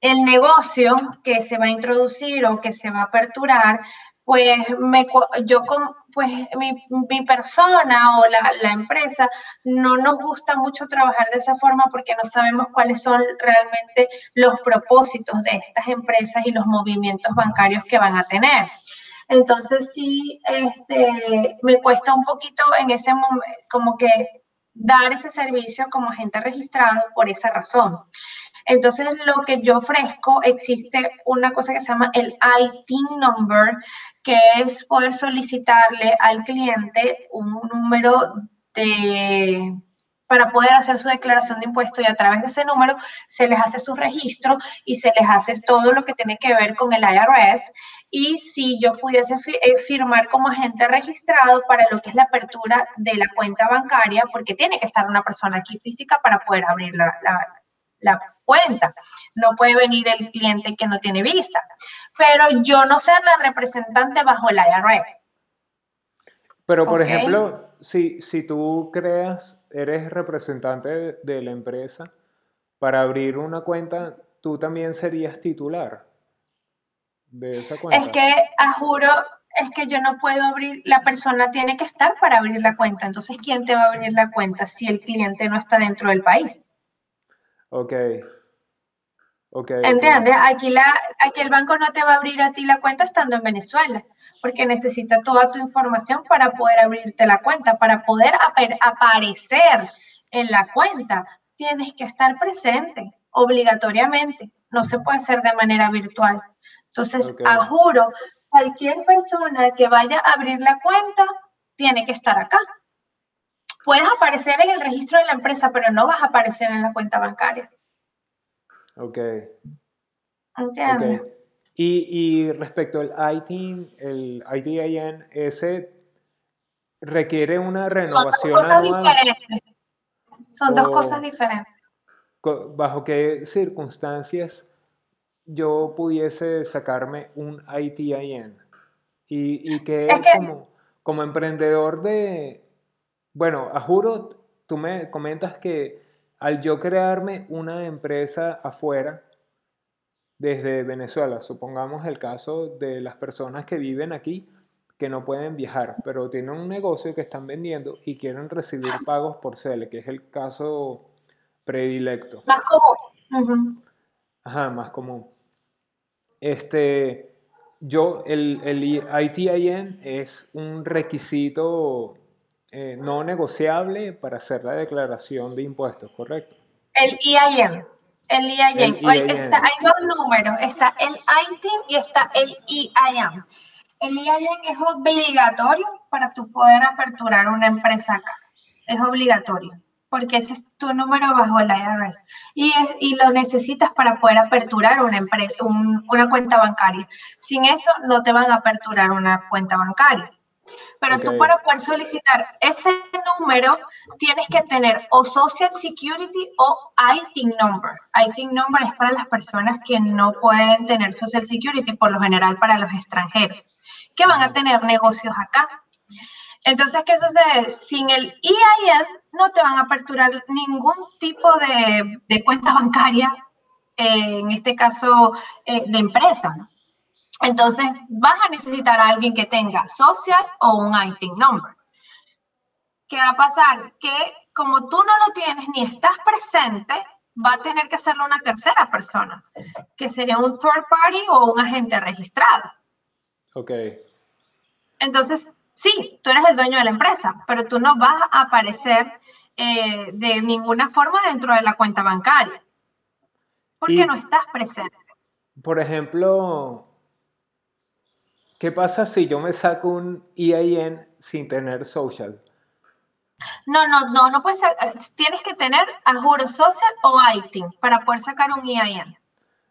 Speaker 1: el negocio que se va a introducir o que se va a aperturar, pues me, yo pues mi, persona o la, la, empresa no nos gusta mucho trabajar de esa forma porque no sabemos cuáles son realmente los propósitos de estas empresas y los movimientos bancarios que van a tener. Entonces sí, este, me cuesta un poquito en ese momento como que dar ese servicio como agente registrado por esa razón. Entonces, lo que yo ofrezco, existe una cosa que se llama el IT number, que es poder solicitarle al cliente un número de para poder hacer su declaración de impuestos y a través de ese número se les hace su registro y se les hace todo lo que tiene que ver con el IRS. Y si yo pudiese eh, firmar como agente registrado para lo que es la apertura de la cuenta bancaria, porque tiene que estar una persona aquí física para poder abrir la, la cuenta. No puede venir el cliente que no tiene visa. Pero yo no ser la representante bajo el IRS.
Speaker 2: Pero, por ejemplo, si, si tú creas, eres representante de, la empresa, para abrir una cuenta, tú también serías titular de esa
Speaker 1: Es
Speaker 2: cuenta.
Speaker 1: que, a juro, es que yo no puedo abrir, la persona tiene que estar para abrir la cuenta. Entonces, ¿quién te va a abrir la cuenta si el cliente no está dentro del país?
Speaker 2: Ok. Ok, ok.
Speaker 1: ¿Entiendes? Aquí, la, aquí el banco no te va a abrir a ti la cuenta estando en Venezuela, porque necesita toda tu información para poder abrirte la cuenta, para poder aparecer en la cuenta. Tienes que estar presente obligatoriamente, no se puede hacer de manera virtual. Entonces, a juro, cualquier persona que vaya a abrir la cuenta tiene que estar acá. Puedes aparecer en el registro de la empresa, pero no vas a aparecer en la cuenta bancaria.
Speaker 2: Ok.
Speaker 1: ¿Entiendes?
Speaker 2: Ok. Y, y respecto al ITIN, el ITIN, ese requiere una
Speaker 1: Son dos
Speaker 2: renovación
Speaker 1: cosas
Speaker 2: anual.
Speaker 1: diferentes. Son dos cosas diferentes.
Speaker 2: ¿Bajo qué circunstancias yo pudiese sacarme un ITIN? Y, y que
Speaker 1: Es que-
Speaker 2: como, como emprendedor de, bueno, a juro, tú me comentas que al yo crearme una empresa afuera, desde Venezuela, supongamos el caso de las personas que viven aquí, que no pueden viajar, pero tienen un negocio que están vendiendo y quieren recibir pagos por CEL, que es el caso predilecto.
Speaker 1: Más común.
Speaker 2: Ajá, más común. Este, yo, el, el ITIN es un requisito eh, no negociable para hacer la declaración de impuestos, ¿correcto?
Speaker 1: El EIN. El EIN. está, hay dos números. Está el ITIN y está el EIN. El EIN es obligatorio para tú poder aperturar una empresa acá. Es obligatorio. Porque ese es tu número bajo el IRS. Y, es- y lo necesitas para poder aperturar una, empre- un- una cuenta bancaria. Sin eso no te van a aperturar una cuenta bancaria. Pero tú para poder solicitar ese número tienes que tener o Social Security o ITIN number. ITIN number es para las personas que no pueden tener Social Security, por lo general para los extranjeros, que van a tener negocios acá. Entonces, ¿qué sucede? Sin el EIN no te van a aperturar ningún tipo de, de cuenta bancaria, eh, en este caso eh, de empresa. ¿no? Entonces, vas a necesitar a alguien que tenga social o un ITIN number. ¿Qué va a pasar? Que como tú no lo tienes ni estás presente, va a tener que hacerlo una tercera persona, que sería un third party o un agente registrado.
Speaker 2: Ok,
Speaker 1: Entonces, sí, tú eres el dueño de la empresa, pero tú no vas a aparecer eh, de ninguna forma dentro de la cuenta bancaria, porque
Speaker 2: Y-
Speaker 1: no estás presente.
Speaker 2: por ejemplo, ¿qué pasa si yo me saco un EIN sin tener social?
Speaker 1: No, no, no, no puedes, tienes que tener a juro social o ITIN para poder sacar un EIN.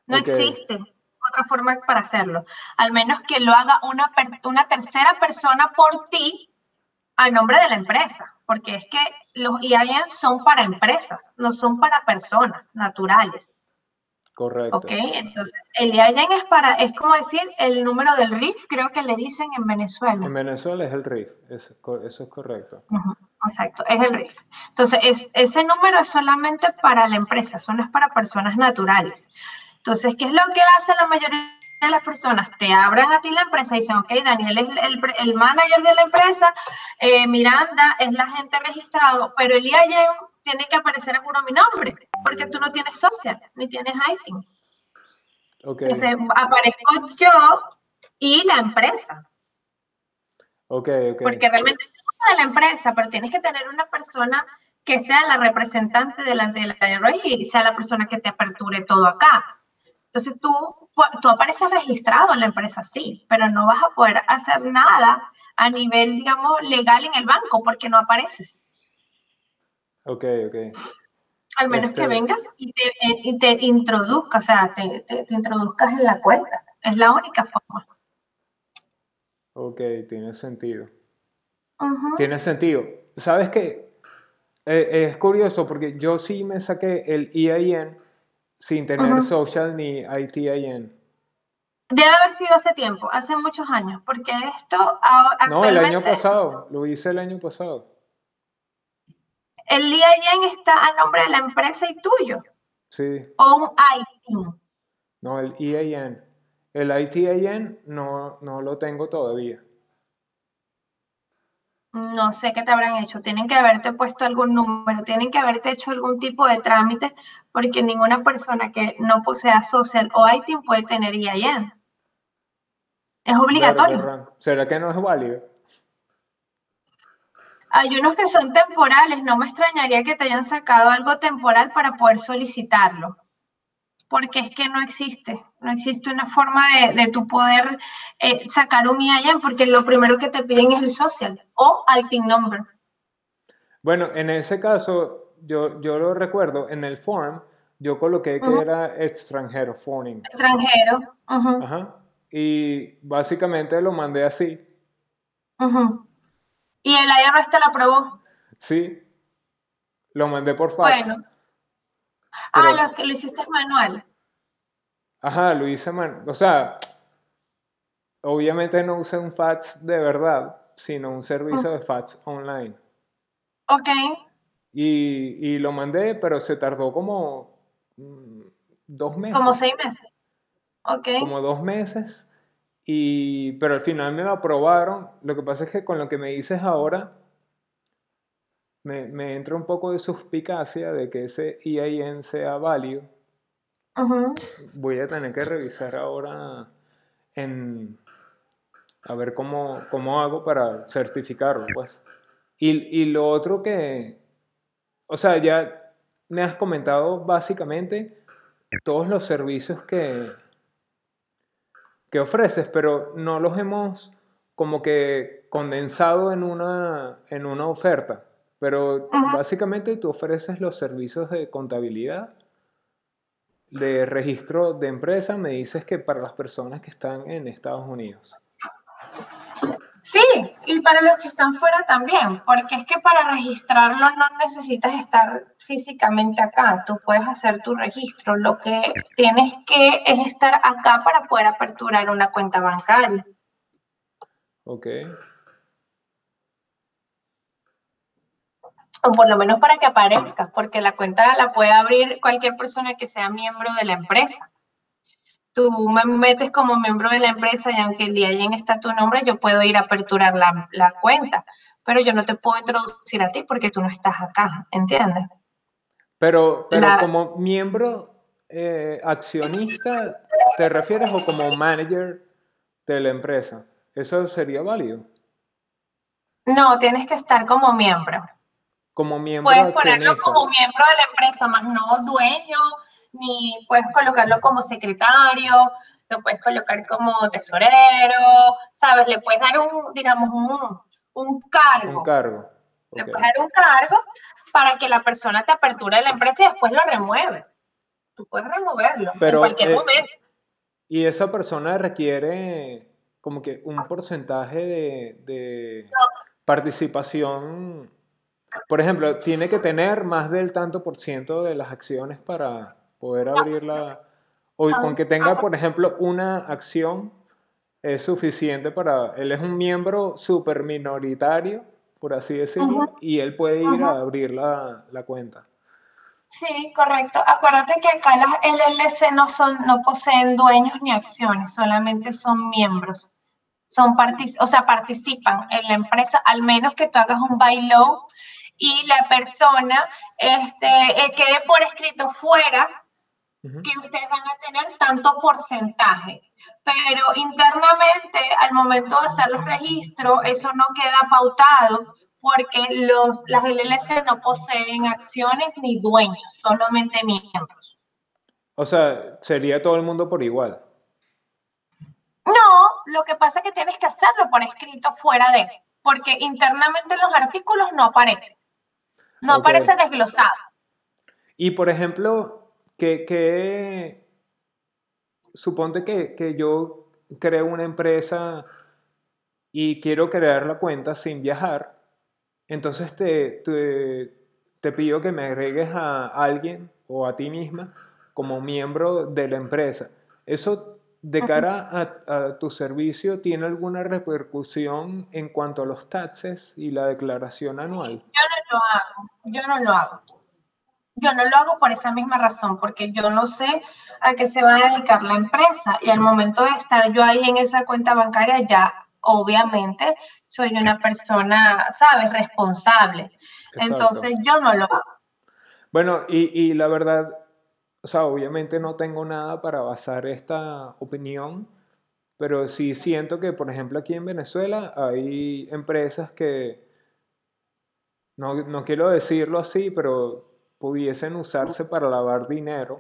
Speaker 1: No existe otra forma para hacerlo, al menos que lo haga una, una tercera persona por ti a nombre de la empresa, porque es que los EIN son para empresas, no son para personas naturales.
Speaker 2: Correcto.
Speaker 1: ¿Ok? Entonces, el EIN es para, es como decir el número del RIF, creo que le dicen en Venezuela.
Speaker 2: En Venezuela es el RIF, eso, eso es correcto.
Speaker 1: Exacto, es el RIF. Entonces, es- ese número es solamente para la empresa, eso no es para personas naturales. Entonces, ¿qué es lo que hace la mayoría de las personas? Te abran a ti la empresa y dicen, ok, Daniel es el, el manager de la empresa, eh, Miranda es la agente registrado, pero el IAM tiene que aparecer a juro mi nombre, porque tú no tienes social, ni tienes ITIN. Entonces, aparezco yo y la empresa.
Speaker 2: ok, ok.
Speaker 1: Porque realmente es de la empresa, pero tienes que tener una persona que sea la representante delante de la IRS y sea la persona que te aperture todo acá. Entonces tú, tú apareces registrado en la empresa, sí, pero no vas a poder hacer nada a nivel, digamos, legal en el banco porque no apareces.
Speaker 2: Ok, ok.
Speaker 1: Al menos
Speaker 2: Este-
Speaker 1: que vengas y te, y te introduzcas, o sea, te, te- te introduzcas en la cuenta. Es la única forma.
Speaker 2: Ok, tiene sentido.
Speaker 1: Ujú.
Speaker 2: Tiene sentido. ¿Sabes qué? Eh, es curioso porque yo sí me saqué el EIN sin tener social ni ITIN.
Speaker 1: Debe haber sido hace tiempo, hace muchos años, porque esto
Speaker 2: No, el año pasado, lo hice el año pasado.
Speaker 1: El IAN está a nombre de la empresa y tuyo.
Speaker 2: Sí.
Speaker 1: O un ITIN.
Speaker 2: No, el IAN. El ITIN no, no lo tengo todavía.
Speaker 1: No sé qué te habrán hecho. Tienen que haberte puesto algún número, tienen que haberte hecho algún tipo de trámite, porque ninguna persona que no posea social o ITIN puede tener IAN. Es obligatorio.
Speaker 2: ¿Será que no es válido?
Speaker 1: Hay unos que son temporales, no me extrañaría que te hayan sacado algo temporal para poder solicitarlo, porque es que no existe, no existe una forma de, de tu poder eh, sacar un IAN, porque lo primero que te piden es el social o ITIN number.
Speaker 2: Bueno, en ese caso, yo, yo lo recuerdo, en el form, yo coloqué que era extranjero, foreign.
Speaker 1: Extranjero.
Speaker 2: Ajá. Y básicamente lo mandé así.
Speaker 1: ¿Y el IRS te lo aprobó?
Speaker 2: Sí. Lo mandé por fax.
Speaker 1: Bueno. Ah, lo que lo hiciste manual.
Speaker 2: Ajá, lo hice manual. O sea, obviamente no usé un fax de verdad, sino un servicio de fax online.
Speaker 1: Ok.
Speaker 2: Y, y, lo mandé, pero se tardó como mm, dos meses.
Speaker 1: Como seis meses. Ok.
Speaker 2: Como dos meses. Y, pero al final me lo aprobaron. Lo que pasa es que con lo que me dices ahora, me, me entra un poco de suspicacia de que ese EIN sea válido. Voy a tener que revisar ahora en a ver cómo, cómo hago para certificarlo, pues. Y, y lo otro que, o sea, ya me has comentado básicamente todos los servicios que, que ofreces, pero no los hemos como que condensado en una, en una oferta. Pero básicamente tú ofreces los servicios de contabilidad, de registro de empresa, me dices que para las personas que están en Estados Unidos.
Speaker 1: Sí, y para los que están fuera también, porque es que para registrarlo no necesitas estar físicamente acá, tú puedes hacer tu registro, lo que tienes que es estar acá para poder aperturar una cuenta bancaria.
Speaker 2: Ok.
Speaker 1: O por lo menos para que aparezca, porque la cuenta la puede abrir cualquier persona que sea miembro de la empresa tú me metes como miembro de la empresa y aunque el día en está tu nombre, yo puedo ir a aperturar la, cuenta, pero yo no te puedo introducir a ti porque tú no estás acá, ¿entiendes?
Speaker 2: Pero, pero como miembro eh, accionista, ¿te refieres o como manager de la empresa? ¿Eso sería válido?
Speaker 1: No, tienes que estar como miembro.
Speaker 2: Como miembro
Speaker 1: Puedes ponerlo como miembro de la empresa, más no dueño, ni puedes colocarlo como secretario, lo puedes colocar como tesorero, ¿sabes? Le puedes dar un, digamos, un, cargo.
Speaker 2: Un cargo.
Speaker 1: Le puedes dar un cargo para que la persona te aperture la empresa y después lo remueves. Tú puedes removerlo en cualquier eh, momento.
Speaker 2: Y esa persona requiere como que un porcentaje de, participación. Por ejemplo, tiene que tener más del tanto por ciento de las acciones para, poder abrirla. O con que tenga, por ejemplo, una acción es suficiente para... Él es un miembro súper minoritario, por así decirlo, y él puede ir a abrir la, la, cuenta.
Speaker 1: Sí, correcto. Acuérdate que acá las LLC no, son, no poseen dueños ni acciones, solamente son miembros. Son o sea, participan en la empresa, al menos que tú hagas un buy low y la persona este, eh, quede por escrito fuera que ustedes van a tener tanto porcentaje. Pero internamente, al momento de hacer los registros, eso no queda pautado porque los, las LLC no poseen acciones ni dueños, solamente miembros.
Speaker 2: O sea, sería todo el mundo por igual.
Speaker 1: No, lo que pasa es que tienes que hacerlo por escrito fuera de, porque internamente los artículos no aparecen. No aparece desglosado.
Speaker 2: Y por ejemplo, que, suponte que, yo creo una empresa y quiero crear la cuenta sin viajar, entonces te, te, pido que me agregues a alguien o a ti misma como miembro de la empresa. Eso de cara a, tu servicio, ¿tiene alguna repercusión en cuanto a los taxes y la declaración anual?
Speaker 1: yo no lo hago, yo no lo hago. Yo no lo hago por esa misma razón, porque yo no sé a qué se va a dedicar la empresa y al momento de estar yo ahí en esa cuenta bancaria ya obviamente soy una persona, ¿sabes?, responsable. Entonces yo no lo hago.
Speaker 2: Bueno, y, y la verdad, o sea, obviamente no tengo nada para basar esta opinión, pero sí siento que, por ejemplo, aquí en Venezuela hay empresas que, no, no quiero decirlo así, pero pudiesen usarse para lavar dinero.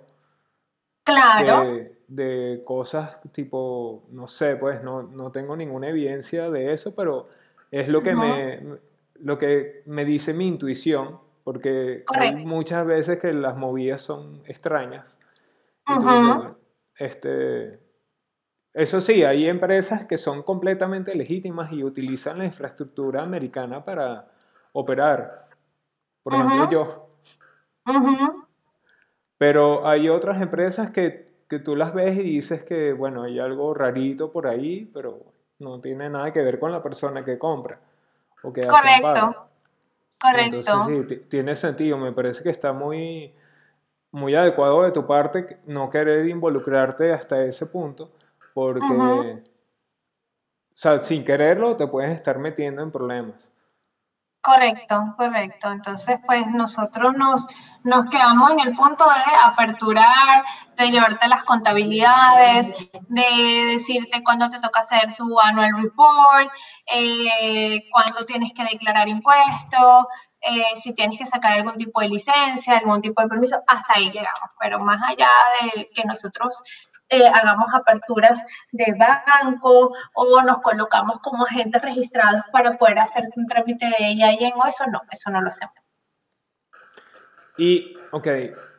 Speaker 1: Claro.
Speaker 2: De, cosas tipo, no sé, pues no, no, tengo ninguna evidencia de eso, pero es lo que, me, lo que me dice mi intuición porque hay muchas veces que las movidas son extrañas. este, eso sí, hay empresas que son completamente legítimas y utilizan la infraestructura americana para operar. Por ejemplo, yo. Pero hay otras empresas que, que, tú las ves y dices que, bueno, hay algo rarito por ahí, pero no tiene nada que ver con la persona que compra o que
Speaker 1: Correcto. Correcto.
Speaker 2: Entonces, sí, tiene sentido. Me parece que está muy, muy adecuado de tu parte no querer involucrarte hasta ese punto, porque, o sea, sin quererlo te puedes estar metiendo en problemas.
Speaker 1: Correcto, correcto. Entonces, pues nosotros nos, nos quedamos en el punto de aperturar, de llevarte las contabilidades, de decirte cuándo te toca hacer tu annual report, eh, cuándo tienes que declarar impuestos, eh, si tienes que sacar algún tipo de licencia, algún tipo de permiso, hasta ahí llegamos. Pero más allá de que nosotros eh, hagamos aperturas de banco o nos colocamos como agentes registrados para poder hacer un trámite de ella y en eso no, eso no lo hacemos.
Speaker 2: Y, ok,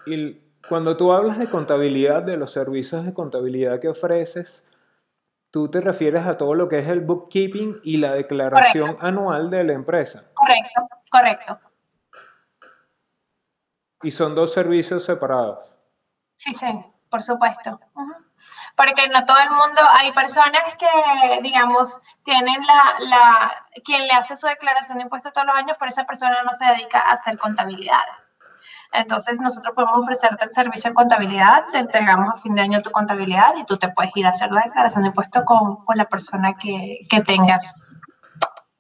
Speaker 2: y cuando tú hablas de contabilidad, de los servicios de contabilidad que ofreces, tú te refieres a todo lo que es el bookkeeping y la declaración anual de la empresa.
Speaker 1: Correcto, correcto.
Speaker 2: Y son dos servicios separados.
Speaker 1: Sí, sí por supuesto. Porque no todo el mundo, hay personas que, digamos, tienen la, la, quien le hace su declaración de impuestos todos los años, pero esa persona no se dedica a hacer contabilidades. Entonces, nosotros podemos ofrecerte el servicio de contabilidad, te entregamos a fin de año tu contabilidad y tú te puedes ir a hacer la declaración de impuestos con, con la persona que, que tengas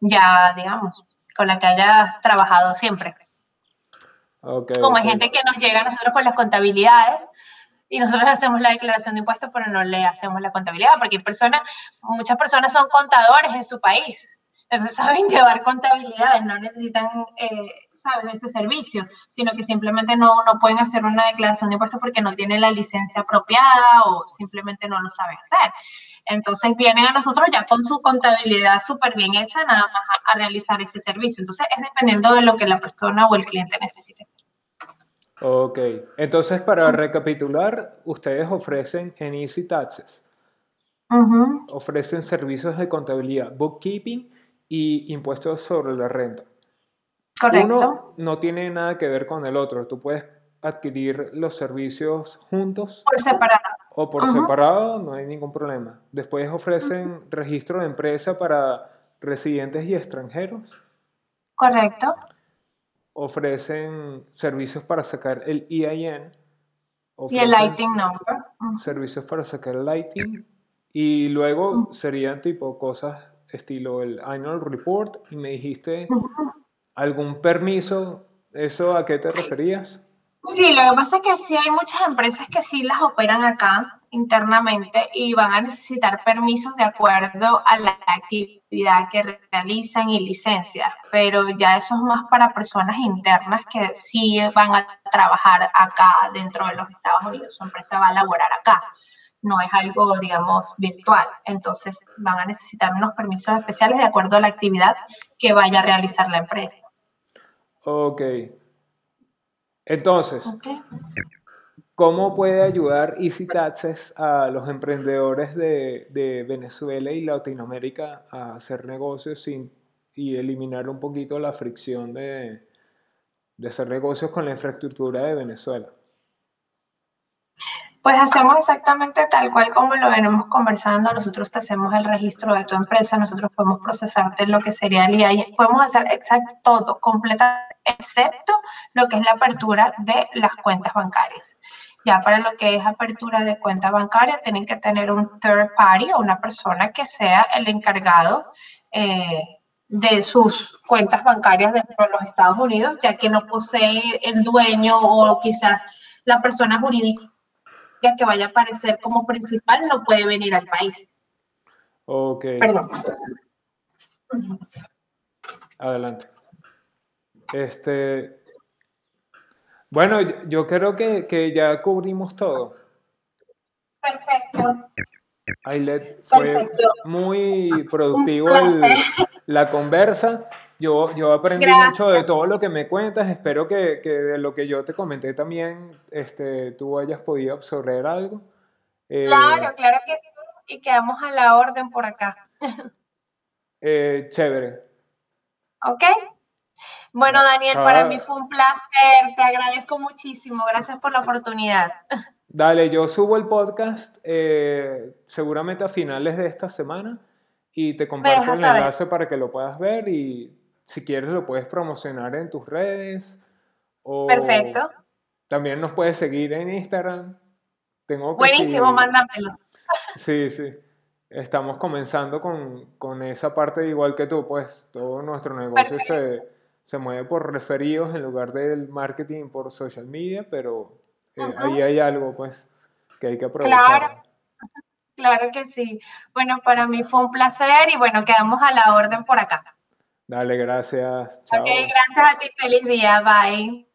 Speaker 1: ya, digamos, con la que hayas trabajado siempre. Como hay gente que nos llega a nosotros con las contabilidades, y nosotros hacemos la declaración de impuestos, pero no le hacemos la contabilidad, porque hay personas, muchas personas son contadores en su país, entonces saben llevar contabilidades, no necesitan, eh, saben, ese servicio, sino que simplemente no, no pueden hacer una declaración de impuestos porque no tienen la licencia apropiada o simplemente no lo saben hacer. Entonces vienen a nosotros ya con su contabilidad súper bien hecha, nada más a, a realizar ese servicio. Entonces es dependiendo de lo que la persona o el cliente necesite.
Speaker 2: Ok, entonces para recapitular, ustedes ofrecen en Easy Taxes, ofrecen servicios de contabilidad, bookkeeping y impuestos sobre la renta.
Speaker 1: Correcto.
Speaker 2: Uno no tiene nada que ver con el otro, tú puedes adquirir los servicios juntos.
Speaker 1: Por separado.
Speaker 2: O por separado, no hay ningún problema. Después ofrecen registro de empresa para residentes y extranjeros.
Speaker 1: Correcto
Speaker 2: ofrecen servicios para sacar el EIN.
Speaker 1: Y el lighting number.
Speaker 2: Servicios para sacar el lighting. Y luego serían tipo cosas estilo el annual report. Y me dijiste algún permiso. ¿Eso a qué te referías?
Speaker 1: Sí, lo que pasa es que sí hay muchas empresas que sí las operan acá internamente y van a necesitar permisos de acuerdo a la actividad que realizan y licencias, pero ya eso es más para personas internas que sí van a trabajar acá dentro de los Estados Unidos, su empresa va a laborar acá, no es algo, digamos, virtual, entonces van a necesitar unos permisos especiales de acuerdo a la actividad que vaya a realizar la empresa.
Speaker 2: Ok. Entonces, ¿Cómo puede ayudar Easy Taxes a los emprendedores de, Venezuela y Latinoamérica a hacer negocios y eliminar un poquito la fricción de, hacer negocios con la infraestructura de Venezuela?
Speaker 1: Pues hacemos exactamente tal cual como lo venimos conversando. Nosotros te hacemos el registro de tu empresa, nosotros podemos procesarte lo que sería el IAI, podemos hacer exacto todo, completamente, excepto lo que es la apertura de las cuentas bancarias. Ya para lo que es apertura de cuenta bancaria, tienen que tener un third party o una persona que sea el encargado eh, de sus cuentas bancarias dentro de los Estados Unidos, ya que no posee el dueño o quizás la persona jurídica que vaya a aparecer como principal no puede venir al país.
Speaker 2: Ok.
Speaker 1: Perdón.
Speaker 2: Adelante. Este, bueno, yo creo que, ya cubrimos todo.
Speaker 1: Perfecto.
Speaker 2: Ailet, fue muy productivo la conversa. Yo, yo aprendí mucho de todo lo que me cuentas. Espero que, de lo que yo te comenté también este, tú hayas podido absorber algo.
Speaker 1: Eh, claro, claro que sí. Y quedamos a la orden por acá.
Speaker 2: Eh, chévere.
Speaker 1: Ok. Bueno, Daniel, para mí fue un placer. Te agradezco muchísimo. Gracias por la oportunidad.
Speaker 2: Dale, yo subo el podcast eh, seguramente a finales de esta semana y te comparto el enlace para que lo puedas ver y si quieres lo puedes promocionar en tus redes. O
Speaker 1: Perfecto.
Speaker 2: También nos puedes seguir en Instagram. Tengo
Speaker 1: Buenísimo, mándamelo.
Speaker 2: Sí, sí. Estamos comenzando con, esa parte igual que tú, pues todo nuestro negocio se, mueve por referidos en lugar del marketing por social media, pero eh, ahí hay algo pues que hay que aprovechar.
Speaker 1: Claro. Claro que sí. Bueno, para mí fue un placer y bueno, quedamos a la orden por acá.
Speaker 2: Dale, gracias.
Speaker 1: Chao. Ok, gracias a ti. Feliz día. Bye.